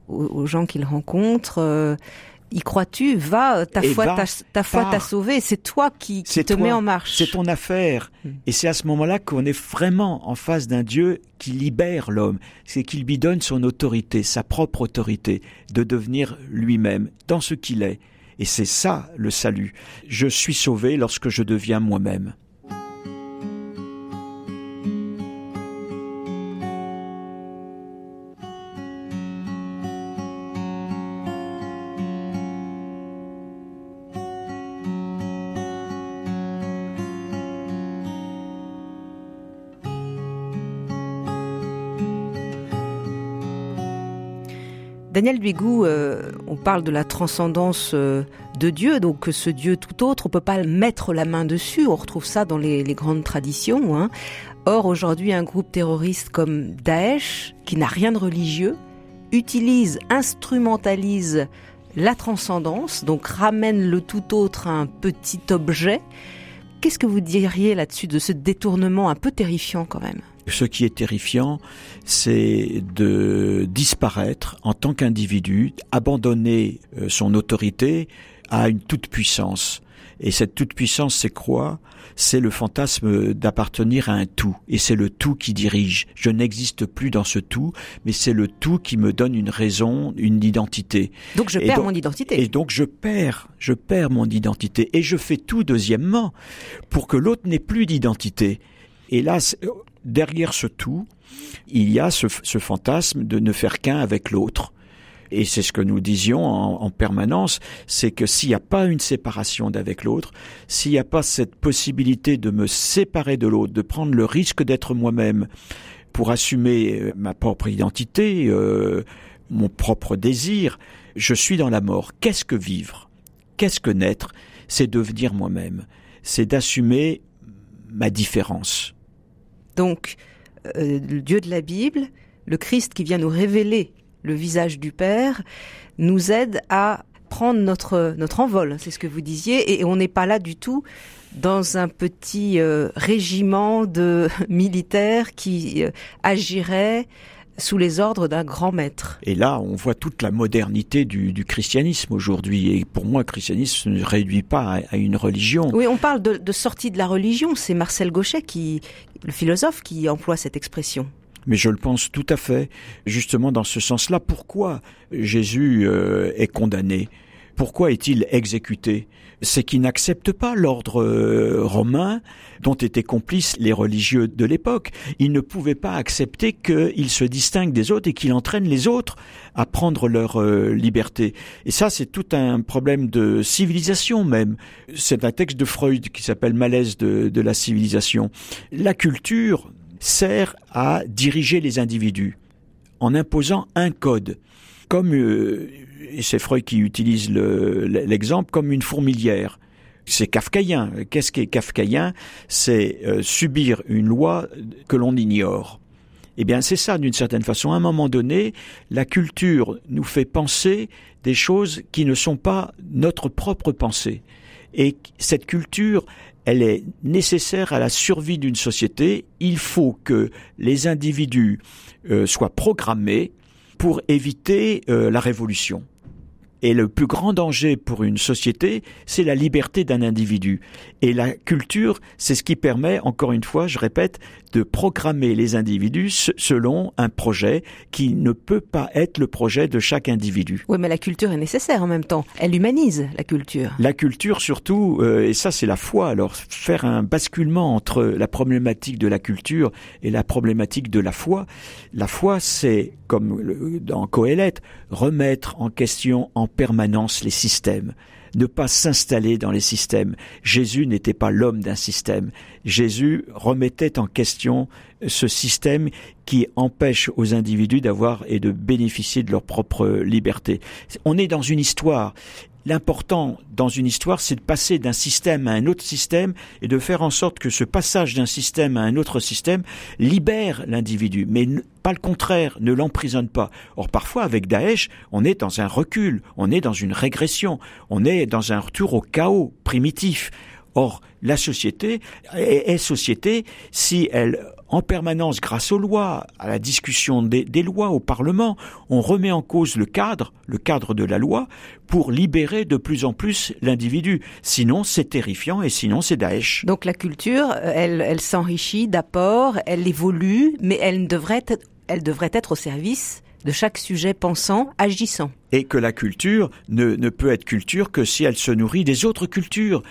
aux, gens qu'il rencontre. Euh, y crois-tu? Va, ta foi, ta, foi t'a sauvé. C'est toi qui, te mets en marche. C'est ton affaire. Hmm. Et c'est à ce moment-là qu'on est vraiment en face d'un Dieu qui libère l'homme. C'est qu'il lui donne son autorité, sa propre autorité, de devenir lui-même dans ce qu'il est. Et c'est ça le salut. Je suis sauvé lorsque je deviens moi-même. Daniel Duigou, euh, on parle de la transcendance euh, de Dieu, donc ce Dieu tout autre, on peut pas mettre la main dessus, on retrouve ça dans les, grandes traditions. Hein. Or, aujourd'hui, un groupe terroriste comme Daesh, qui n'a rien de religieux, utilise, instrumentalise la transcendance, donc ramène le tout autre à un petit objet. Qu'est-ce que vous diriez là-dessus de ce détournement un peu terrifiant quand même? Ce qui est terrifiant, c'est de disparaître en tant qu'individu, abandonner euh, son autorité à une toute-puissance. Et cette toute-puissance, c'est quoi? C'est le fantasme d'appartenir à un tout. Et c'est le tout qui dirige. Je n'existe plus dans ce tout, mais c'est le tout qui me donne une raison, une identité. Donc je perds mon identité. Et donc je perds, je perds mon identité. Et je fais tout, deuxièmement, pour que l'autre n'ait plus d'identité. Et là, derrière ce tout, il y a ce, fantasme de ne faire qu'un avec l'autre. Et c'est ce que nous disions en, permanence, c'est que s'il n'y a pas une séparation d'avec l'autre, s'il n'y a pas cette possibilité de me séparer de l'autre, de prendre le risque d'être moi-même pour assumer euh, ma propre identité, euh, mon propre désir, je suis dans la mort. Qu'est-ce que vivre? Qu'est-ce que naître? C'est devenir moi-même. C'est d'assumer ma différence. Donc, euh, le Dieu de la Bible, le Christ qui vient nous révéler le visage du Père, nous aide à prendre notre, notre envol, c'est ce que vous disiez, et on n'est pas là du tout dans un petit euh, régiment de (laughs) militaires qui euh, agirait sous les ordres d'un grand maître. Et là, on voit toute la modernité du, christianisme aujourd'hui. Et pour moi, le christianisme ne réduit pas à, une religion. Oui, on parle de, de sortie de la religion. C'est Marcel Gauchet, qui, le philosophe, qui emploie cette expression. Mais je le pense tout à fait, justement dans ce sens-là. Pourquoi Jésus euh, est condamné? Pourquoi est-il exécuté? C'est qu'il n'accepte pas l'ordre euh, romain dont étaient complices les religieux de l'époque. Il ne pouvait pas accepter qu'il se distingue des autres et qu'il entraîne les autres à prendre leur euh, liberté. Et ça, c'est tout un problème de civilisation même. C'est un texte de Freud qui s'appelle Malaise de, la civilisation. La culture sert à diriger les individus en imposant un code comme euh, c'est Freud qui utilise l'exemple comme une fourmilière. C'est kafkaïen. Qu'est-ce qui est kafkaïen? C'est euh, subir une loi que l'on ignore. Eh bien, c'est ça d'une certaine façon. À un moment donné, la culture nous fait penser des choses qui ne sont pas notre propre pensée. Et cette culture, elle est nécessaire à la survie d'une société. Il faut que les individus euh, soient programmés pour éviter euh, la révolution. Et le plus grand danger pour une société, c'est la liberté d'un individu. Et la culture, c'est ce qui permet, encore une fois, je répète, de programmer les individus selon un projet qui ne peut pas être le projet de chaque individu. Oui, mais la culture est nécessaire en même temps. Elle humanise la culture. La culture surtout, euh, et ça c'est la foi. Alors faire un basculement entre la problématique de la culture et la problématique de la foi. La foi, c'est comme dans Coëlette, remettre en question en permanence les systèmes ne pas s'installer dans les systèmes. Jésus n'était pas l'homme d'un système. Jésus remettait en question ce système qui empêche aux individus d'avoir et de bénéficier de leur propre liberté. On est dans une histoire L'important dans une histoire, c'est de passer d'un système à un autre système et de faire en sorte que ce passage d'un système à un autre système libère l'individu, mais pas le contraire, ne l'emprisonne pas. Or parfois avec Daesh, on est dans un recul, on est dans une régression, on est dans un retour au chaos primitif Or, la société est, société si elle, en permanence, grâce aux lois, à la discussion des, lois au Parlement, on remet en cause le cadre, le cadre de la loi, pour libérer de plus en plus l'individu. Sinon, c'est terrifiant et sinon, c'est Daesh. Donc la culture, elle, s'enrichit d'apports, elle évolue, mais elle devrait elle devrait être au service de chaque sujet pensant, agissant et que la culture ne, ne, peut être culture que si elle se nourrit des autres cultures.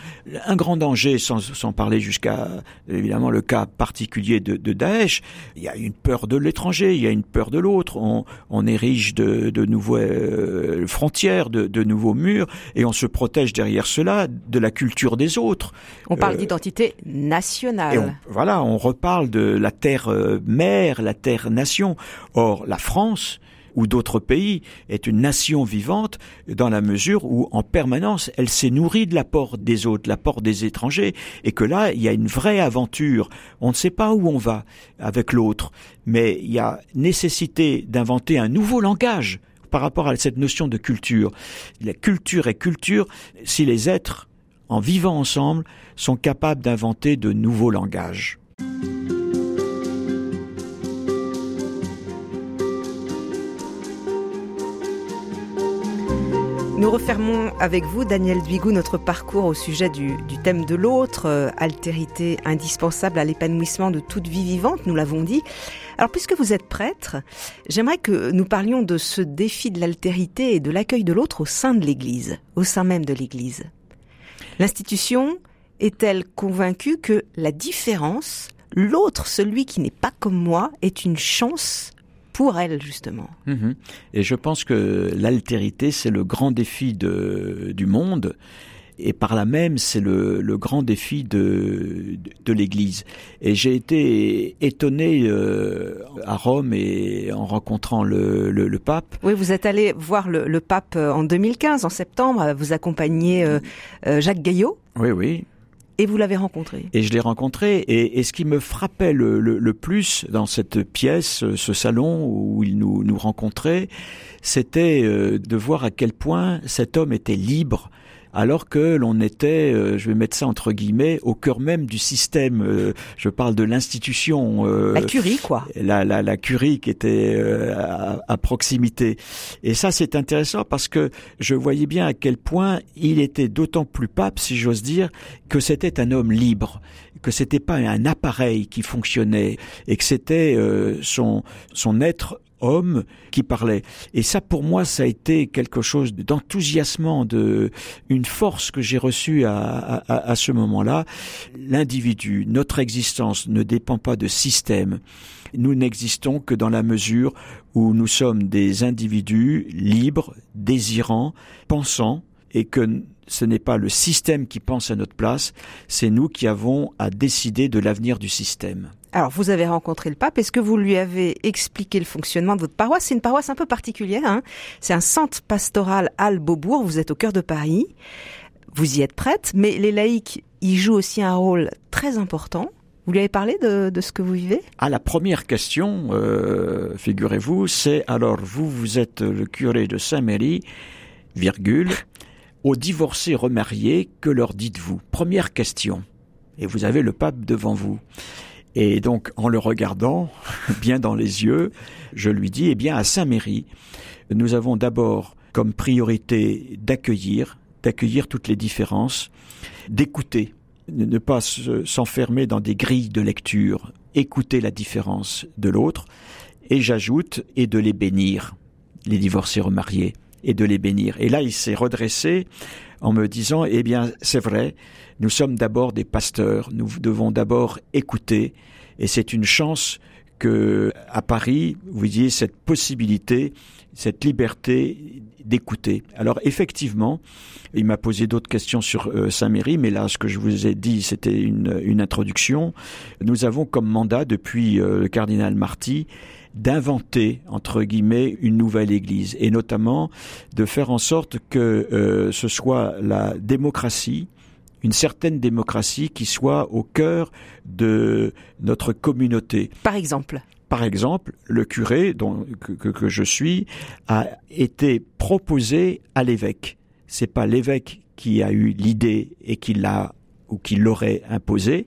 Un grand danger, sans, sans parler jusqu'à évidemment le cas particulier de, de, Daesh, il y a une peur de l'étranger, il y a une peur de l'autre, on, on, érige de, de nouvelles euh, frontières, de, de, nouveaux murs, et on se protège derrière cela de la culture des autres. On parle euh, d'identité nationale. voilà, on reparle de la terre euh, mère, la terre nation. Or, la France, ou d'autres pays est une nation vivante dans la mesure où en permanence elle s'est nourrie de l'apport des autres, l'apport des étrangers, et que là il y a une vraie aventure. On ne sait pas où on va avec l'autre, mais il y a nécessité d'inventer un nouveau langage par rapport à cette notion de culture. La culture est culture si les êtres, en vivant ensemble, sont capables d'inventer de nouveaux langages. Nous refermons avec vous, Daniel Duigou, notre parcours au sujet du, thème de l'autre, euh, altérité indispensable à l'épanouissement de toute vie vivante, nous l'avons dit. Alors, puisque vous êtes prêtre, j'aimerais que nous parlions de ce défi de l'altérité et de l'accueil de l'autre au sein de l'Église, au sein même de l'Église. L'institution est-elle convaincue que la différence, l'autre, celui qui n'est pas comme moi, est une chance pour elle justement. Mhm. Et je pense que l'altérité, c'est le grand défi de, du monde. Et par là même, c'est le, le, grand défi de, de, l'Église. Et j'ai été étonné euh, à Rome et en rencontrant le, le, le, pape. Oui, vous êtes allé voir le, le, pape en 2015, en septembre. Vous accompagnez euh, euh, Jacques Gaillot. Oui, oui. Et vous l'avez rencontré Et je l'ai rencontré. Et, ce qui me frappait le, plus dans cette pièce, ce salon où il nous, nous rencontrait, c'était euh, de voir à quel point cet homme était libre alors que l'on était, euh, je vais mettre ça entre guillemets, au cœur même du système. Euh, je parle de l'institution. Euh, la curie, quoi. La, la, la curie qui était à, à, proximité. Et ça, c'est intéressant parce que je voyais bien à quel point il était d'autant plus pape, si j'ose dire, que c'était un homme libre que c'était pas un appareil qui fonctionnait et que c'était son son être homme qui parlait. Et ça, pour moi, ça a été quelque chose d'enthousiasmant, de une force que j'ai reçue à, à, à ce moment-là. L'individu, notre existence ne dépend pas de système. Nous n'existons que dans la mesure où nous sommes des individus libres, désirants, pensants, et que ce n'est pas le système qui pense à notre place, c'est nous qui avons à décider de l'avenir du système. Alors, vous avez rencontré le pape. Est-ce que vous lui avez expliqué le fonctionnement de votre paroisse? C'est une paroisse un peu particulière. Hein C'est un centre pastoral Al Beaubourg. Vous êtes au cœur de Paris. Vous y êtes prête, mais les laïcs y jouent aussi un rôle très important. Vous lui avez parlé de, de ce que vous vivez? Ah, la première question, euh, figurez-vous, c'est alors vous, vous êtes le curé de Saint-Méry, virgule, aux divorcés remariés, que leur dites-vous? Première question. Et vous avez le pape devant vous. Et donc, en le regardant (laughs) bien dans les yeux, je lui dis, eh bien, à Saint-Méry, nous avons d'abord comme priorité d'accueillir, d'accueillir toutes les différences, d'écouter, ne pas s'enfermer dans des grilles de lecture, écouter la différence de l'autre, et j'ajoute, et de les bénir, les divorcés remariés, et de les bénir. Et là, il s'est redressé en me disant, eh bien, c'est vrai, nous sommes d'abord des pasteurs, nous devons d'abord écouter, et c'est une chance que à Paris, vous ayez cette possibilité, cette liberté d'écouter. Alors effectivement, il m'a posé d'autres questions sur euh, Saint-Méry, mais là, ce que je vous ai dit, c'était une, introduction. Nous avons comme mandat, depuis euh, le cardinal Marty, d'inventer, entre guillemets, une nouvelle Église, et notamment de faire en sorte que euh, ce soit la démocratie, une certaine démocratie qui soit au cœur de notre communauté. Par exemple par exemple, le curé dont, que, que, je suis a été proposé à l'évêque. C'est pas l'évêque qui a eu l'idée et qui l'a ou qui l'aurait imposé.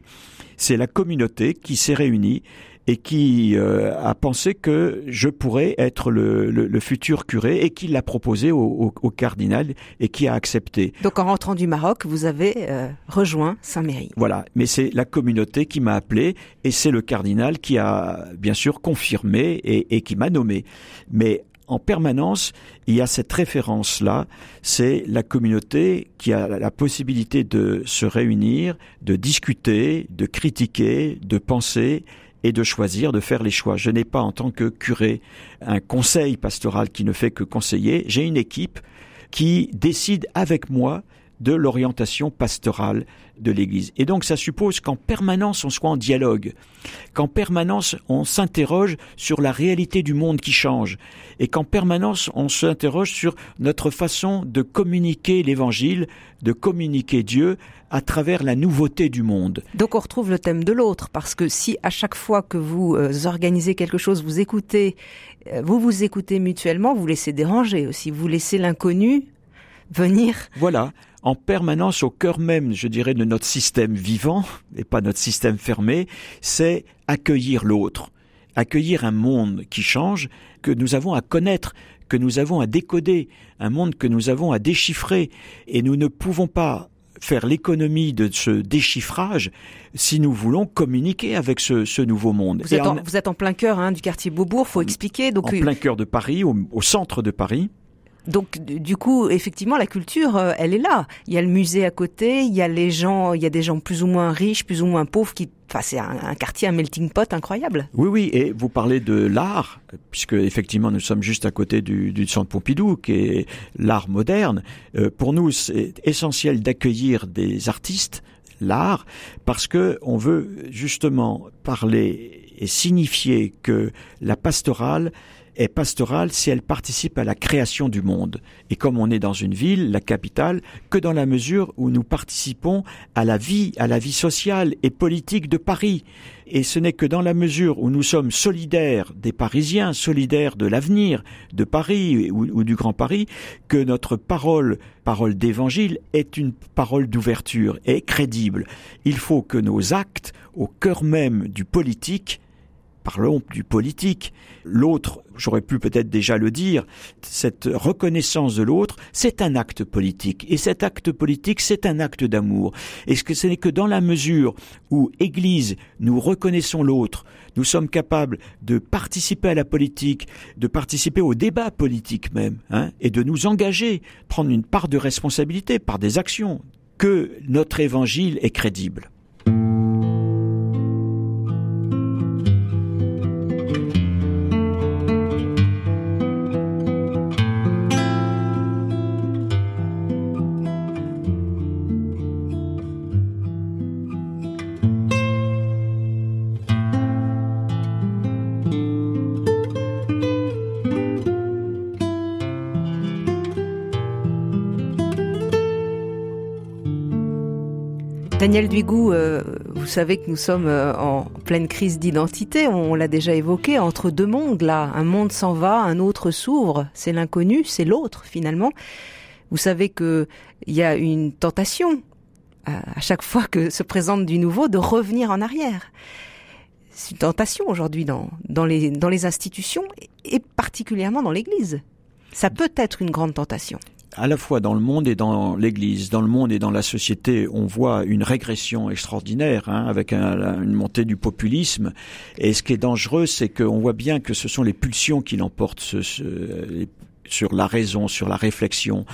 C'est la communauté qui s'est réunie et qui euh, a pensé que je pourrais être le, le, futur curé et qui l'a proposé au, au, cardinal et qui a accepté. Donc en rentrant du Maroc, vous avez euh, rejoint Saint-Méry. Voilà, mais c'est la communauté qui m'a appelé et c'est le cardinal qui a bien sûr confirmé et, et qui m'a nommé. Mais en permanence, il y a cette référence-là, c'est la communauté qui a la possibilité de se réunir, de discuter, de critiquer, de penser et de choisir, de faire les choix. Je n'ai pas en tant que curé un conseil pastoral qui ne fait que conseiller, j'ai une équipe qui décide avec moi de l'orientation pastorale de l'Église. Et donc ça suppose qu'en permanence on soit en dialogue, qu'en permanence on s'interroge sur la réalité du monde qui change, et qu'en permanence on s'interroge sur notre façon de communiquer l'Évangile, de communiquer Dieu à travers la nouveauté du monde. Donc on retrouve le thème de l'autre, parce que si à chaque fois que vous euh, organisez quelque chose, vous écoutez, euh, vous vous écoutez mutuellement, vous laissez déranger aussi, vous laissez l'inconnu venir. Voilà en permanence au cœur même, je dirais, de notre système vivant, et pas notre système fermé, c'est accueillir l'autre, accueillir un monde qui change, que nous avons à connaître, que nous avons à décoder, un monde que nous avons à déchiffrer, et nous ne pouvons pas faire l'économie de ce déchiffrage si nous voulons communiquer avec ce, nouveau monde. Vous êtes, en, plein cœur hein, du quartier Beaubourg, faut expliquer. Donc, en plein cœur de Paris, au centre de Paris. Donc du coup, effectivement, la culture, euh, elle est là. Il y a le musée à côté, il y a les gens, il y a des gens plus ou moins riches, plus ou moins pauvres qui Enfin, c'est un, quartier, un melting pot incroyable. Oui, oui, et vous parlez de l'art, puisque effectivement nous sommes juste à côté du, du centre Pompidou, qui est l'art moderne. Euh, pour nous, c'est essentiel d'accueillir des artistes, l'art, parce que on veut justement parler et signifier que la pastorale est pastorale si elle participe à la création du monde. Et comme on est dans une ville, la capitale, que dans la mesure où nous participons à la vie, à la vie sociale et politique de Paris. Et ce n'est que dans la mesure où nous sommes solidaires des Parisiens, solidaires de l'avenir de Paris ou, du Grand Paris, que notre parole, parole d'évangile, est une parole d'ouverture et crédible. Il faut que nos actes, au cœur même du politique, parlons du politique. L'autre, j'aurais pu peut-être déjà le dire, cette reconnaissance de l'autre, c'est un acte politique. Et cet acte politique, c'est un acte d'amour. Et ce que ce n'est que dans la mesure où, Église, nous reconnaissons l'autre, nous sommes capables de participer à la politique, de participer au débat politique même, hein, et de nous engager, prendre une part de responsabilité par des actions, que notre évangile est crédible. Daniel Duigou, euh, vous savez que nous sommes euh, en pleine crise d'identité, on l'a déjà évoqué, entre deux mondes là, un monde s'en va, un autre s'ouvre, c'est l'inconnu, c'est l'autre finalement. Vous savez que il y a une tentation à chaque fois que se présente du nouveau de revenir en arrière. C'est une tentation aujourd'hui dans les institutions et particulièrement dans l'Église. Ça peut être une grande tentation à la fois dans le monde et dans l'Église, dans le monde et dans la société, on voit une régression extraordinaire, hein, avec une montée du populisme. Et ce qui est dangereux, c'est qu'on voit bien que ce sont les pulsions qui l'emportent, ce, sur la raison, sur la réflexion,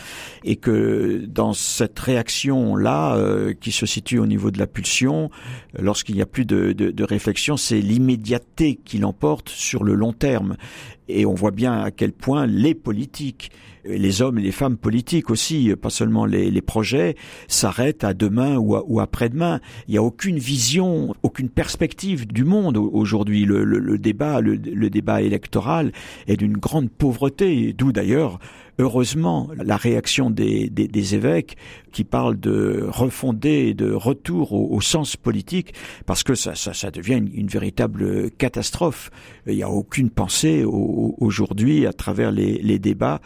et que dans cette réaction-là, euh, qui se situe au niveau de la pulsion, lorsqu'il n'y a plus de, de, de réflexion, c'est l'immédiateté qui l'emporte sur le long terme. Et on voit bien à quel point les politiques, les hommes et les femmes politiques aussi, pas seulement les, les projets, s'arrêtent à demain ou, après-demain. Il n'y a aucune vision, aucune perspective du monde aujourd'hui. Le, le, débat, le, le, débat électoral est d'une grande pauvreté, d'où d'ailleurs heureusement la réaction des, des, des, évêques qui parlent de refonder, de retour au, sens politique, parce que ça, ça, ça devient une, véritable catastrophe. Il n'y a aucune pensée au, aujourd'hui à travers les, débats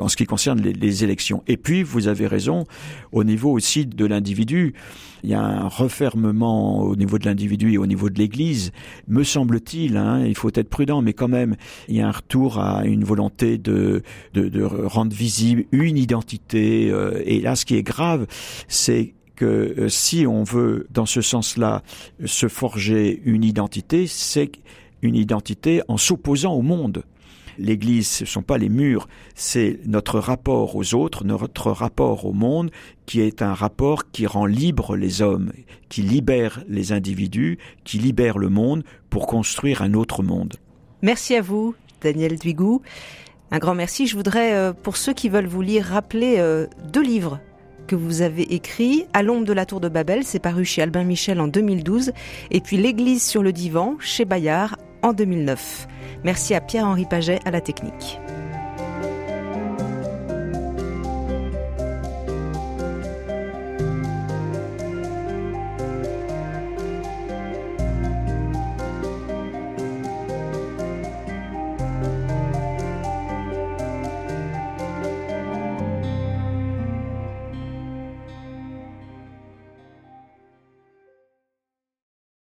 en ce qui concerne les, élections. Et puis, vous avez raison, au niveau aussi de l'individu, il y a un refermement au niveau de l'individu et au niveau de l'Église, me semble-t-il. Hein, il faut être prudent, mais quand même, il y a un retour à une volonté de rendre visible une identité. Euh, et là, ce qui est grave, c'est que euh, si on veut, dans ce sens-là, se forger une identité, c'est une identité en s'opposant au monde. L'Église, ce ne sont pas les murs, c'est notre rapport aux autres, notre rapport au monde, qui est un rapport qui rend libre les hommes, qui libère les individus, qui libère le monde pour construire un autre monde. Merci à vous, Daniel Duigou. Un grand merci. Je voudrais, euh, pour ceux qui veulent vous lire, rappeler euh, deux livres que vous avez écrits. À l'ombre de la tour de Babel, c'est paru chez Albin Michel en 2012. Et puis L'Église sur le divan, chez Bayard, en 2009. Merci à Pierre-Henri Paget à la technique.